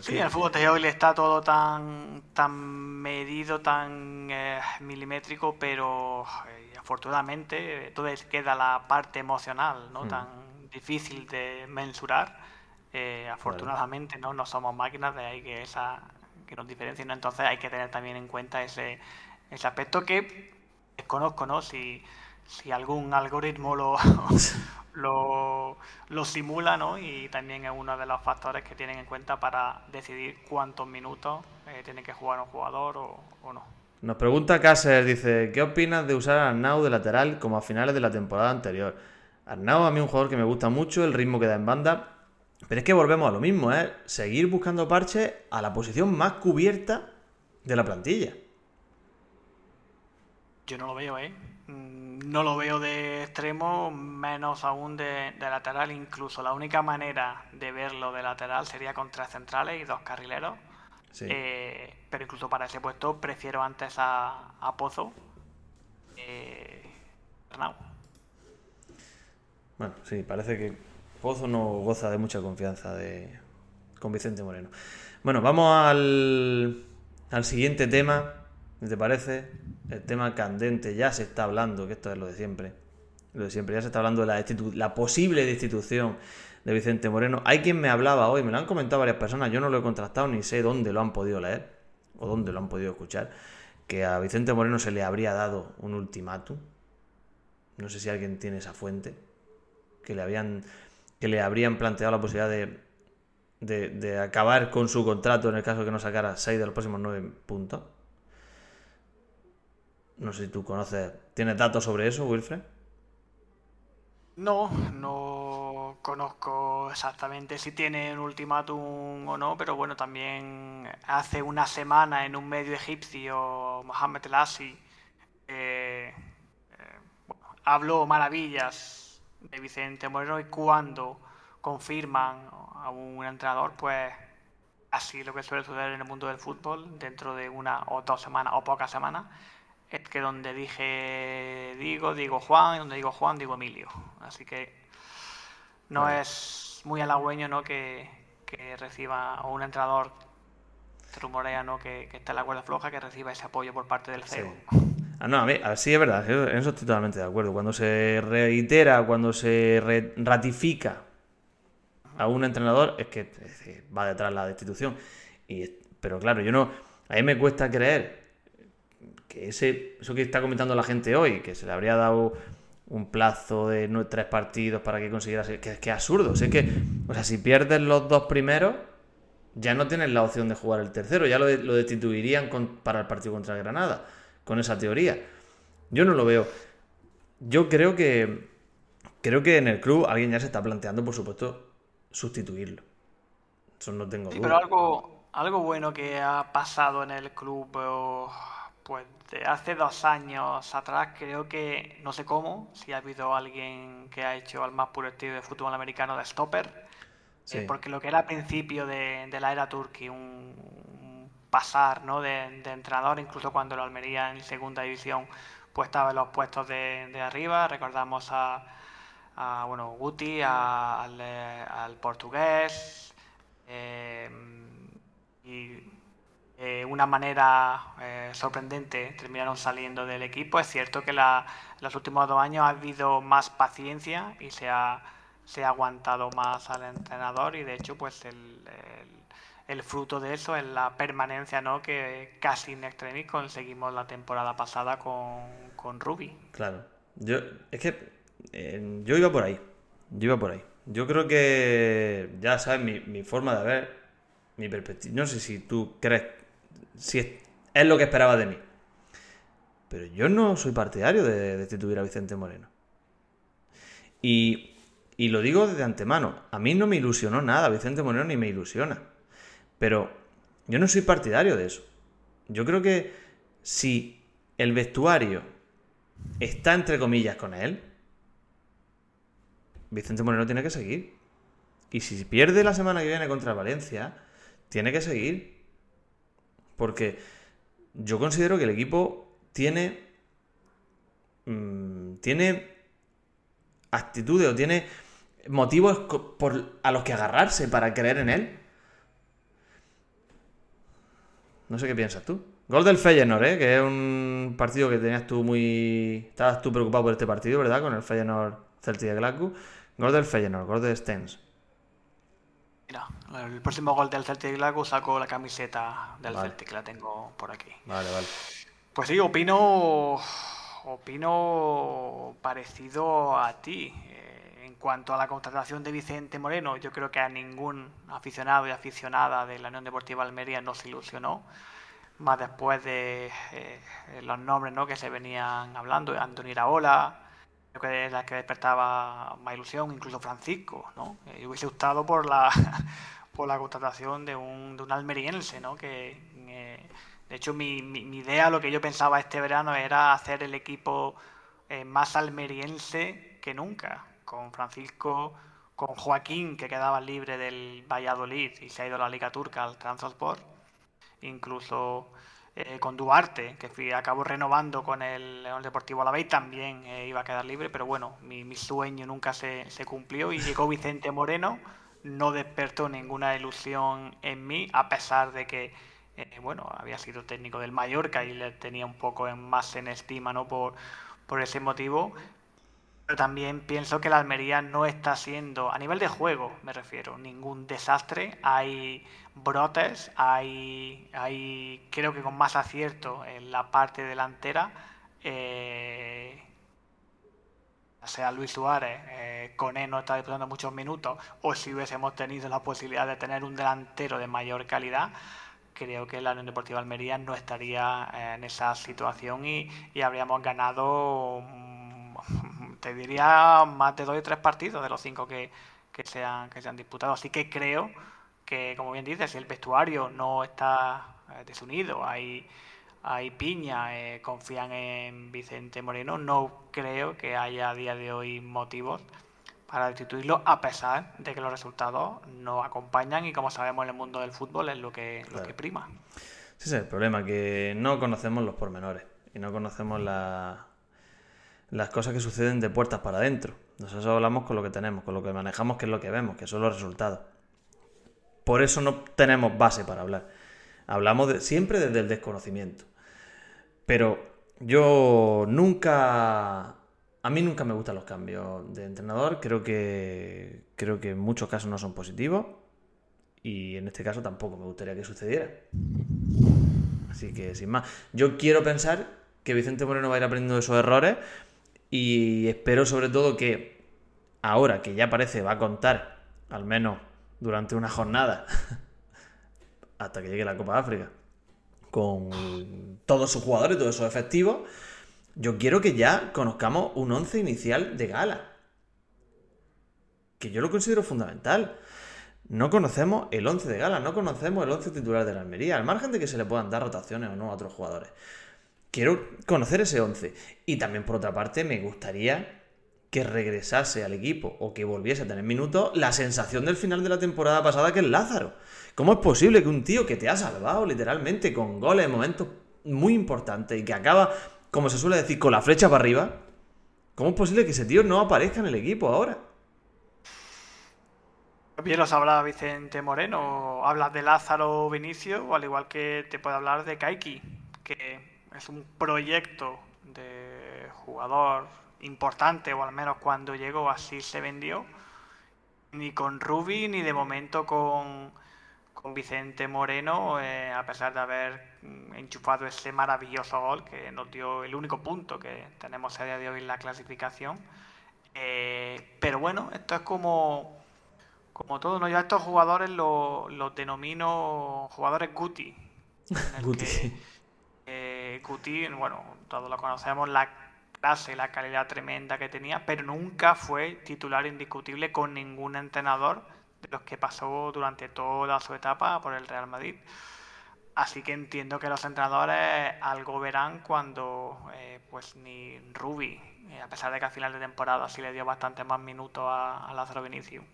sí, en el fútbol de hoy está todo tan, tan medido, tan eh, milimétrico, pero eh, afortunadamente todo queda la parte emocional, ¿no? Hmm. Tan difícil de mensurar. Eh, afortunadamente, ¿no? No somos máquinas, de ahí que esa que nos diferencien, Entonces hay que tener también en cuenta ese, ese aspecto que desconozco, ¿no? Si, si algún algoritmo lo, lo, lo, simula, ¿no? Y también es uno de los factores que tienen en cuenta para decidir cuántos minutos eh, tiene que jugar un jugador o, no. Nos pregunta Cáceres, dice, ¿qué opinas de usar a Arnau de lateral como a finales de la temporada anterior? Arnau a mí es un jugador que me gusta mucho, el ritmo que da en banda, pero es que volvemos a lo mismo, ¿eh? Seguir buscando parches a la posición más cubierta de la plantilla. Yo no lo veo, ¿eh? No lo veo de extremo, menos aún de, lateral. Incluso la única manera de verlo de lateral sería con tres centrales y dos carrileros. Eh, pero incluso para ese puesto prefiero antes a, Pozo. Eh, bueno, sí, parece que Pozo no goza de mucha confianza de, con Vicente Moreno. Bueno, vamos al, al siguiente tema, ¿te parece? El tema candente, ya se está hablando, que esto es lo de siempre. Lo de siempre, ya se está hablando de la, la posible destitución de Vicente Moreno. Hay quien me hablaba hoy, me lo han comentado varias personas, yo no lo he contrastado ni sé dónde lo han podido leer o dónde lo han podido escuchar, que a Vicente Moreno se le habría dado un ultimátum. No sé si alguien tiene esa fuente que le habían que le habrían planteado la posibilidad de, de, acabar con su contrato en el caso de que no sacara 6 de los próximos 9 puntos. No sé si tú conoces, ¿tienes datos sobre eso, Wilfred? No, no conozco exactamente si tiene un ultimátum o no, pero bueno, también hace una semana en un medio egipcio, Mohamed El Asi, eh, eh, habló maravillas de Vicente Moreno y cuando confirman a un entrenador, pues así lo que suele suceder en el mundo del fútbol, dentro de una o dos semanas o pocas semanas, que donde dije digo, digo Juan, y donde digo Juan, digo Emilio. Así que no es muy halagüeño ¿no? que, que reciba, o un entrenador rumorea ¿no? que, que está en la cuerda floja, que reciba ese apoyo por parte del CEO. Ah, no, a ver, sí es verdad, en eso estoy totalmente de acuerdo. Cuando se reitera, cuando se ratifica a un entrenador, es que, va detrás la destitución. Y, pero claro, yo no. A mí me cuesta creer que ese, eso que está comentando la gente hoy, que se le habría dado un plazo de tres partidos para que consiguiera que, que es absurdo. O que, o sea, si pierdes los dos primeros, ya no tienes la opción de jugar el tercero, ya lo, lo destituirían para el partido contra Granada con esa teoría. Yo no lo veo. Yo creo que creo que en el club alguien ya se está planteando, por supuesto, sustituirlo. Eso no tengo sí, Pero algo, algo bueno que ha pasado en el club, pues de hace dos años atrás, creo que, no sé cómo, si ha habido alguien que ha hecho al más puro estilo de fútbol americano de stopper, eh, porque lo que era al principio de, de la era turqui, un, pasar ¿no? de, entrenador, incluso cuando la Almería en segunda división pues estaba en los puestos de, arriba. Recordamos a, bueno, Guti, al, portugués, eh, y de una manera eh, sorprendente terminaron saliendo del equipo. Es cierto que la, los últimos dos años ha habido más paciencia y se ha, se ha aguantado más al entrenador y de hecho pues el el fruto de eso es la permanencia ¿no? que casi en extremis conseguimos la temporada pasada con, con Ruby. Claro. Yo, es que eh, yo iba por ahí. Yo iba por ahí. Yo creo que ya sabes mi, mi forma de ver, mi perspectiva. No sé si tú crees, si es, lo que esperaba de mí. Pero yo no soy partidario de destituir a Vicente Moreno. Y, y lo digo desde antemano. A mí no me ilusionó nada. Vicente Moreno ni me ilusiona. Pero yo no soy partidario de eso. Yo creo que si el vestuario está entre comillas con él, Vicente Moreno tiene que seguir. Y si pierde la semana que viene contra Valencia, tiene que seguir. Porque yo considero que el equipo tiene. Mm, tiene actitudes o tiene motivos por, a los que agarrarse para creer en él. No sé qué piensas tú. Gol del Feyenoord, ¿eh? que es un partido que tenías tú muy... Estabas tú preocupado por este partido, ¿verdad? Con el Feyenoord Celtic de Glasgow. Gol del Feyenoord, gol de Stens. Mira, el próximo gol del Celtic Glasgow saco la camiseta del Vale. Celtic, que la tengo por aquí. Vale, vale. Pues sí, opino, opino parecido a ti. Eh, en cuanto a la contratación de Vicente Moreno, yo creo que a ningún aficionado y aficionada de la Unión Deportiva Almería no se ilusionó. Más después de eh, los nombres ¿no? que se venían hablando, Antonio Iraola, creo que es la que despertaba más ilusión, incluso Francisco, ¿no? Hubiese optado por la, por la contratación de un, de un almeriense, ¿no? Que, eh, de hecho, mi, mi- mi idea, lo que yo pensaba este verano era hacer el equipo eh, más almeriense que nunca, con Francisco, con Joaquín, que quedaba libre del Valladolid y se ha ido a la Liga Turca al Transport, incluso eh, con Duarte, que fui, acabó renovando con el Deportivo Alavés, también eh, iba a quedar libre, pero bueno, mi, mi sueño nunca se, se cumplió y llegó Vicente Moreno, no despertó ninguna ilusión en mí, a pesar de que, eh, bueno, había sido técnico del Mallorca y le tenía un poco en, más en estima, ¿no? Por, por ese motivo, pero también pienso que la Almería no está siendo, a nivel de juego me refiero, ningún desastre. Hay brotes, hay, hay creo que con más acierto en la parte delantera. eh, sea Luis Suárez, eh, Coné no está disputando muchos minutos, o si hubiésemos tenido la posibilidad de tener un delantero de mayor calidad, creo que la Unión Deportiva Almería no estaría eh, en esa situación y, y habríamos ganado, mm, te diría, más de dos y tres partidos de los cinco que, que se han, que se han disputado. Así que creo que, como bien dices, si el vestuario no está eh, desunido, hay, hay piña, eh, confían en Vicente Moreno, no creo que haya a día de hoy motivos para destituirlo, a pesar de que los resultados no acompañan y como sabemos en el mundo del fútbol es lo que, lo que prima. Ese es el problema, que no conocemos los pormenores y no conocemos la- las cosas que suceden de puertas para adentro. Nosotros hablamos con lo que tenemos, con lo que manejamos, que es lo que vemos, que son los resultados. Por eso no tenemos base para hablar. Hablamos siempre desde el desconocimiento. Pero yo nunca... A mí nunca me gustan los cambios de entrenador. Creo que, creo que en muchos casos no son positivos. Y en este caso tampoco me gustaría que sucediera. Así que sin más. Yo quiero pensar que Vicente Moreno va a ir aprendiendo de esos errores. Y espero sobre todo que ahora que ya parece va a contar, al menos durante una jornada, hasta que llegue la Copa de África, con todos sus jugadores, todos sus efectivos, yo quiero que ya conozcamos un once inicial de gala. Que yo lo considero fundamental. No conocemos el 11 de gala, no conocemos el 11 titular de la Almería, al margen de que se le puedan dar rotaciones o no a otros jugadores. Quiero conocer ese 11. Y también, por otra parte, me gustaría que regresase al equipo o que volviese a tener minutos la sensación del final de la temporada pasada que es Lázaro. ¿Cómo es posible que un tío que te ha salvado literalmente con goles en momentos muy importantes y que acaba, como se suele decir, con la flecha para arriba? ¿Cómo es posible que ese tío no aparezca en el equipo ahora? Bien lo sabrá Vicente Moreno. Hablas de Lázaro Vinicio, o al igual que te puede hablar de Kaiki, que es un proyecto de jugador importante, o al menos cuando llegó así se vendió. Ni con Rubi, ni de momento con, con Vicente Moreno, eh, a pesar de haber mm, enchufado ese maravilloso gol que nos dio el único punto que tenemos a día de hoy en la clasificación. Eh, pero bueno, esto es como, como todo, ¿no? Yo a estos jugadores los los denomino jugadores Guti. Guti. que, eh, Guti, bueno, todos lo conocemos, la clase, la calidad tremenda que tenía, pero nunca fue titular indiscutible con ningún entrenador de los que pasó durante toda su etapa por el Real Madrid. Así que entiendo que los entrenadores algo verán cuando eh, pues ni Rubi, eh, a pesar de que al final de temporada sí le dio bastante más minutos a, a Lázaro Vinicius,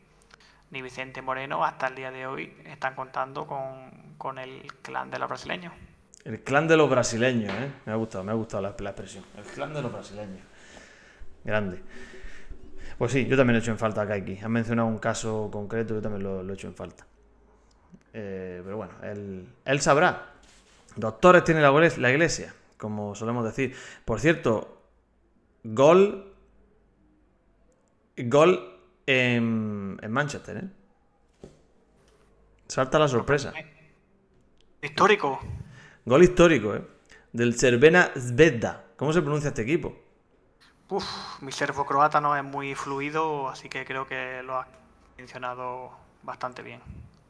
ni Vicente Moreno hasta el día de hoy están contando con, con el clan de los brasileños. El clan de los brasileños, ¿eh? Me ha gustado, me ha gustado la, la expresión. El clan de los brasileños. Grande. Pues sí, yo también he hecho en falta a Kaiki. Han mencionado un caso concreto, yo también lo, lo he hecho en falta. Eh, pero bueno, él, él sabrá. Doctores tiene la, la iglesia, como solemos decir. Por cierto, gol. Gol en, en Manchester, ¿eh? Salta la sorpresa. Histórico. Gol histórico, ¿eh? Del Cervena Zvezda. ¿Cómo se pronuncia este equipo? Uf, mi serbo-croata no es muy fluido, así que creo que lo has mencionado bastante bien.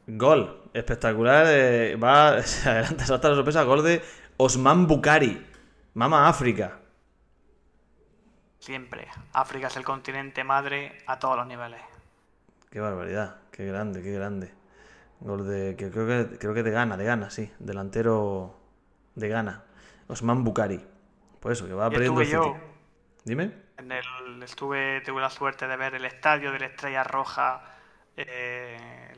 Gol, espectacular. eh, va, se adelanta, salta la sorpresa. Gol de Osman Bukari. Mama África. Siempre. África es el continente madre a todos los niveles. Qué barbaridad. Qué grande, qué grande. Gol de. que creo que, creo que de Gana, de Gana, sí. Delantero de Gana. Osman Bukari. Pues eso, que va perdiendo el estuve City. yo. Dime. En el, estuve, tuve la suerte de ver el estadio de la Estrella Roja eh,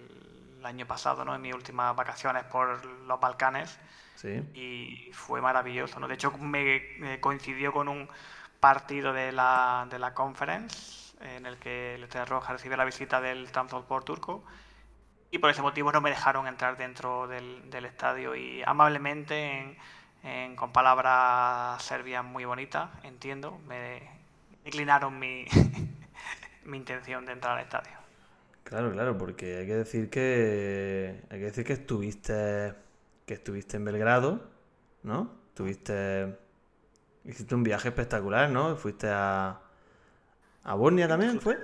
el año pasado, ¿no? En mis últimas vacaciones por los Balcanes. Sí. y fue maravilloso, ¿no? De hecho, me, me coincidió con un partido de la, de la conference en el que el Estrella Roja recibe la visita del Trabzonspor turco y por ese motivo no me dejaron entrar dentro del, del estadio y amablemente, en- en- con palabras serbias muy bonitas, entiendo, me declinaron mi, mi intención de entrar al estadio. Claro, claro, porque hay que decir que. Hay que decir que estuviste. Que estuviste en Belgrado, ¿no? Estuviste. Hiciste un viaje espectacular, ¿no? Fuiste a. A Bosnia también, ¿fue?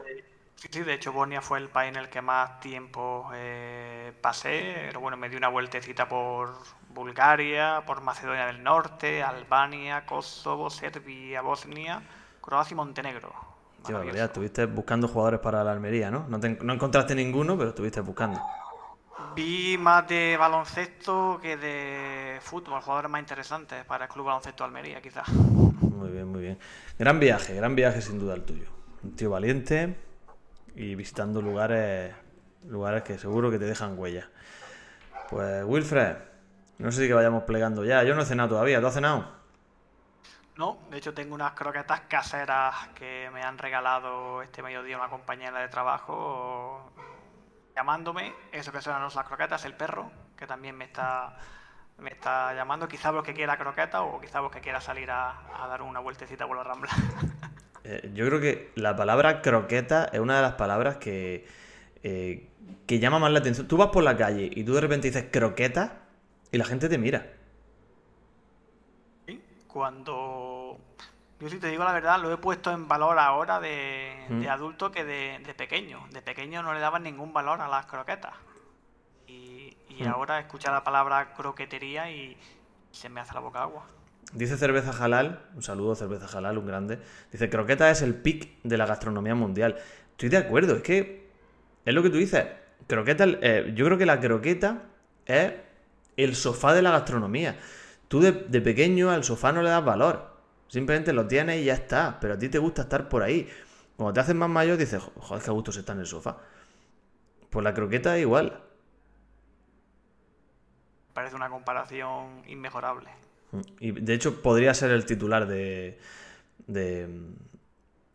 Sí, sí, de hecho Bosnia fue el país en el que más tiempo eh, pasé. Pero bueno, me di una vueltecita por Bulgaria, por Macedonia del Norte, Albania, Kosovo, Serbia, Bosnia, Croacia y Montenegro. Maravilloso. barbaridad, estuviste buscando jugadores para la Almería, ¿no? No, te- no encontraste ninguno, pero estuviste buscando. Vi más de baloncesto que de fútbol, jugadores más interesantes para el Club Baloncesto Almería, quizás. Muy bien, muy bien. Gran viaje, gran viaje sin duda el tuyo. Un tío valiente y visitando lugares, lugares que seguro que te dejan huella. Pues Wilfred, no sé si que vayamos plegando ya. Yo no he cenado todavía, ¿tú has cenado? No, de hecho tengo unas croquetas caseras que me han regalado este mediodía una compañera de trabajo llamándome. Eso que suenan las croquetas, el perro, que también me está, me está llamando. Quizá porque quiera croqueta o quizá porque quiera salir a, a dar una vueltecita por la rambla. Eh, yo creo que la palabra croqueta es una de las palabras que, eh, que llama más la atención. Tú vas por la calle y tú de repente dices croqueta y la gente te mira. Sí, Cuando yo si te digo la verdad, lo he puesto en valor ahora de, Mm. de adulto que de, de pequeño. De pequeño no le daban ningún valor a las croquetas. Y, y Mm. ahora escuchar la palabra croquetería y se me hace la boca agua. Dice Cerveza Halal, un saludo Cerveza Halal, un grande. Dice, croqueta es el pic de la gastronomía mundial. Estoy de acuerdo, es que es lo que tú dices. Croqueta, eh, yo creo que la croqueta es el sofá de la gastronomía. Tú de, pequeño al sofá no le das valor. Simplemente lo tienes y ya está. Pero a ti te gusta estar por ahí. Cuando te haces más mayor dices, joder, qué gusto se está en el sofá. Pues la croqueta es igual. Parece una comparación inmejorable. Y de hecho podría ser el titular de, de,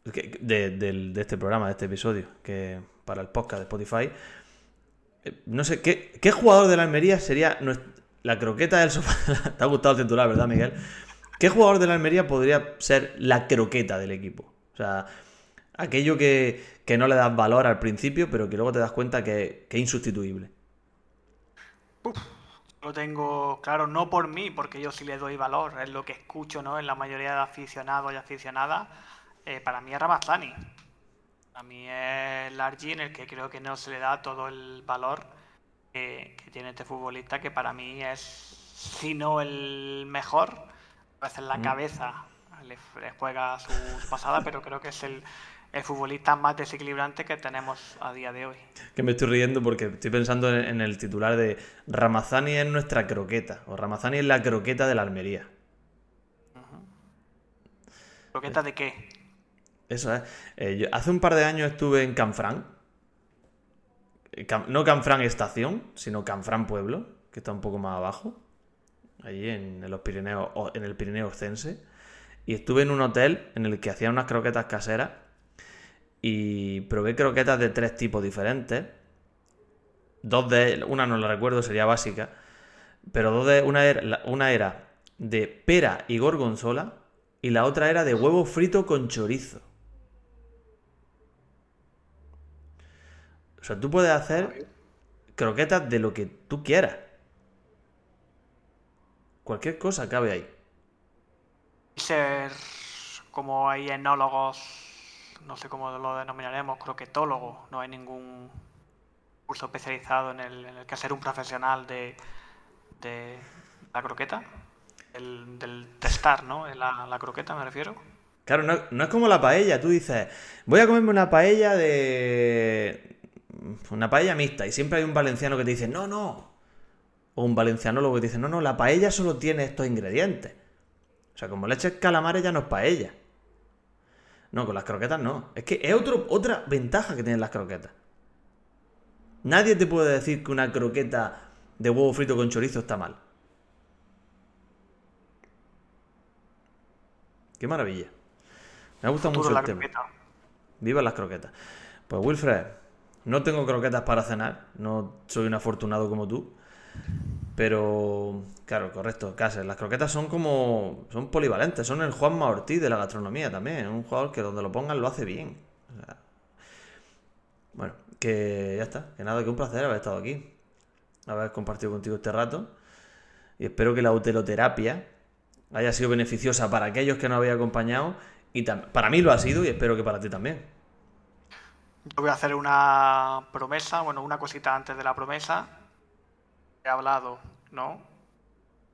de, este programa, de este episodio, que para el podcast de Spotify. Eh, No sé, ¿qué, qué jugador de la Almería sería nues- la croqueta del sofá? Te ha gustado el titular, ¿verdad, Miguel? ¿Qué jugador de la Almería podría ser la croqueta del equipo? O sea, aquello que, que no le das valor al principio, pero que luego te das cuenta que, que es insustituible. Lo tengo claro, no por mí, porque yo sí le doy valor, es lo que escucho ¿no? en la mayoría de aficionados y aficionadas. Eh, para mí es Ramazani. Para mí es Largi en el que creo que no se le da todo el valor que, que tiene este futbolista, que para mí es, si no el mejor, a veces la cabeza le, le juega su, su pasada, pero creo que es el, el futbolista más desequilibrante que tenemos a día de hoy. Que me estoy riendo porque estoy pensando en, en el titular de Ramazani es nuestra croqueta, o Ramazani es la croqueta de la Almería. ¿Croqueta de qué? Eso es. Eh, yo- hace un par de años estuve en Canfrán. Eh, no Canfrán Estación, sino Canfrán Pueblo, que está un poco más abajo. Allí en, en los Pirineos, en el Pirineo Ostense. Y estuve en un hotel en el que hacían unas croquetas caseras. Y probé croquetas de tres tipos diferentes. Dos de una no la recuerdo, sería básica. Pero dos de, una, era, una era de pera y gorgonzola y la otra era de huevo frito con chorizo. O sea, tú puedes hacer croquetas de lo que tú quieras. Cualquier cosa cabe ahí. Ser como hay enólogos, no sé cómo lo denominaremos, croquetólogos, no hay ningún curso especializado en el, en el que ser un profesional de, de la croqueta, el, del testar, ¿no? La, la croqueta me refiero. Claro, no, no, es como la paella. Tú dices, voy a comerme una paella de. Una paella mixta. Y siempre hay un valenciano que te dice, no, no. O un valencianólogo que te dice, no, no, la paella solo tiene estos ingredientes. O sea, como le eches calamares ya no es paella. No, con las croquetas no. Es que es otro, otra ventaja que tienen las croquetas. Nadie te puede decir que una croqueta de huevo frito con chorizo está mal. Qué maravilla. Me ha gustado mucho el tema. Viva las croquetas. Pues Wilfred, no tengo croquetas para cenar. No soy un afortunado como tú. Pero, claro, correcto, Cáceres. Las croquetas son como. son polivalentes. Son el Juanma Ortiz de la gastronomía también. Un jugador que donde lo pongan lo hace bien. bueno, que ya está. Que nada, que un placer haber estado aquí. Haber compartido contigo este rato. Y espero que la uteloterapia haya sido beneficiosa para aquellos que nos habéis acompañado. Y para mí lo ha sido y espero que para ti también. Yo voy a hacer una promesa, bueno, una cosita antes de la promesa. He hablado, ¿no?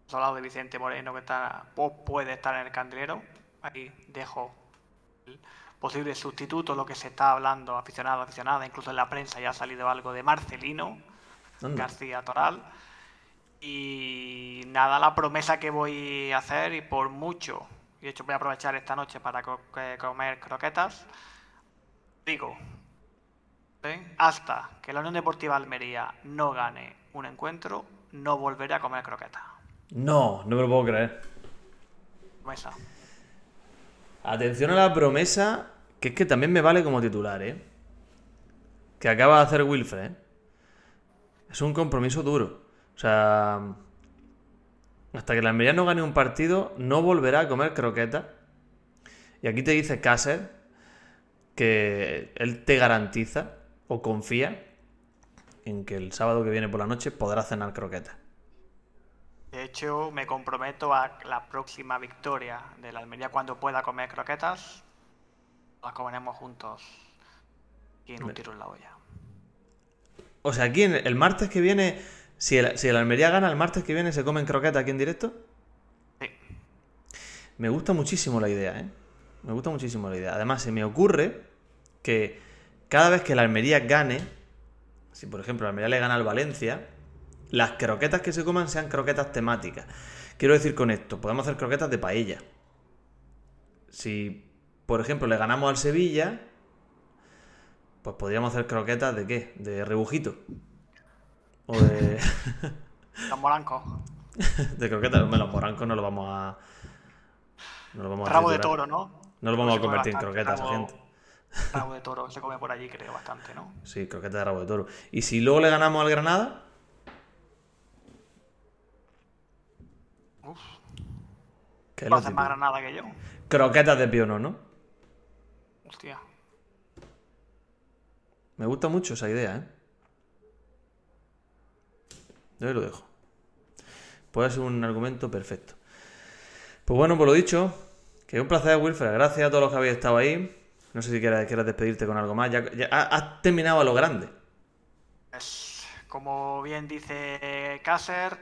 Hemos hablado de Vicente Moreno que está, puede estar en el candelero. Ahí dejo el posible sustituto, lo que se está hablando, aficionado, aficionada, incluso en la prensa ya ha salido algo de Marcelino García Toral. Y nada, la promesa que voy a hacer, y por mucho, y de hecho voy a aprovechar esta noche para comer croquetas, digo, hasta que la Unión Deportiva Almería no gane un encuentro, no volveré a comer croquetas. No, no me lo puedo creer. Promesa. Atención a la promesa, que es que también me vale como titular, ¿eh? Que acaba de hacer Wilfred, ¿eh? Es un compromiso duro. O sea, hasta que la Almería no gane un partido, no volverá a comer croquetas. Y aquí te dice Cáceres que él te garantiza o confía en que el sábado que viene por la noche podrá cenar croquetas. De hecho, me comprometo a la próxima victoria de la Almería cuando pueda comer croquetas. Las comeremos juntos y en un tiro en la olla. O sea, aquí el martes que viene, si el, si el Almería gana, el martes que viene se comen croquetas aquí en directo. Sí. Me gusta muchísimo la idea, ¿eh? Me gusta muchísimo la idea. Además, se me ocurre que cada vez que la Almería gane, si por ejemplo la Almería le gana al Valencia, las croquetas que se coman sean croquetas temáticas. Quiero decir con esto, podemos hacer croquetas de paella. Si, por ejemplo, le ganamos al Sevilla, pues podríamos hacer croquetas de qué? De rebujito. O de. Los morancos. de croquetas. los morancos no lo vamos a. No lo vamos a Rabo de toro, ¿no? No lo vamos a convertir en croquetas, gente. Rabo de toro se come por allí, creo, bastante, ¿no? Sí, croqueta de rabo de toro. ¿Y si luego le ganamos al Granada? Uf. ¿Qué más Granada que yo? Croquetas de piono, ¿no? Hostia. Me gusta mucho esa idea, ¿eh? Yo lo dejo. Puede ser un argumento perfecto. Pues bueno, por lo dicho, que un placer, Wilfred. Gracias a todos los que habéis estado ahí. No sé si quieres, despedirte con algo más. Ya, has terminado a lo grande. Pues, como bien dice Kasser,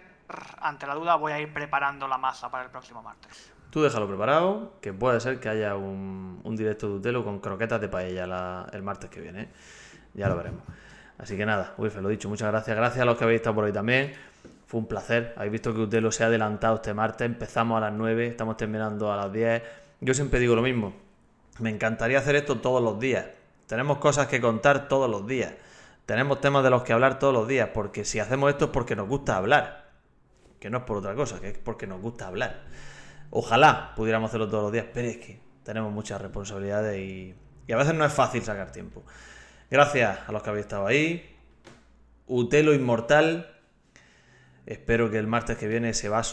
ante la duda voy a ir preparando la masa para el próximo martes. Tú déjalo preparado, que puede ser que haya un, directo de Utelo con croquetas de paella el martes que viene. Ya lo veremos. Así que nada, Wilfred, lo dicho, muchas gracias. Gracias a los que habéis estado por ahí también. Fue un placer. Habéis visto que Utelo se ha adelantado este martes. Empezamos a las 9, estamos terminando a las 10. Yo siempre digo lo mismo. Me encantaría hacer esto todos los días. Tenemos cosas que contar todos los días. Tenemos temas de los que hablar todos los días. Porque si hacemos esto es porque nos gusta hablar. Que no es por otra cosa, que es porque nos gusta hablar. Ojalá pudiéramos hacerlo todos los días, pero es que tenemos muchas responsabilidades y, a veces no es fácil sacar tiempo. Gracias a los que habéis estado ahí. Utelo Inmortal. Espero que el martes que viene ese vaso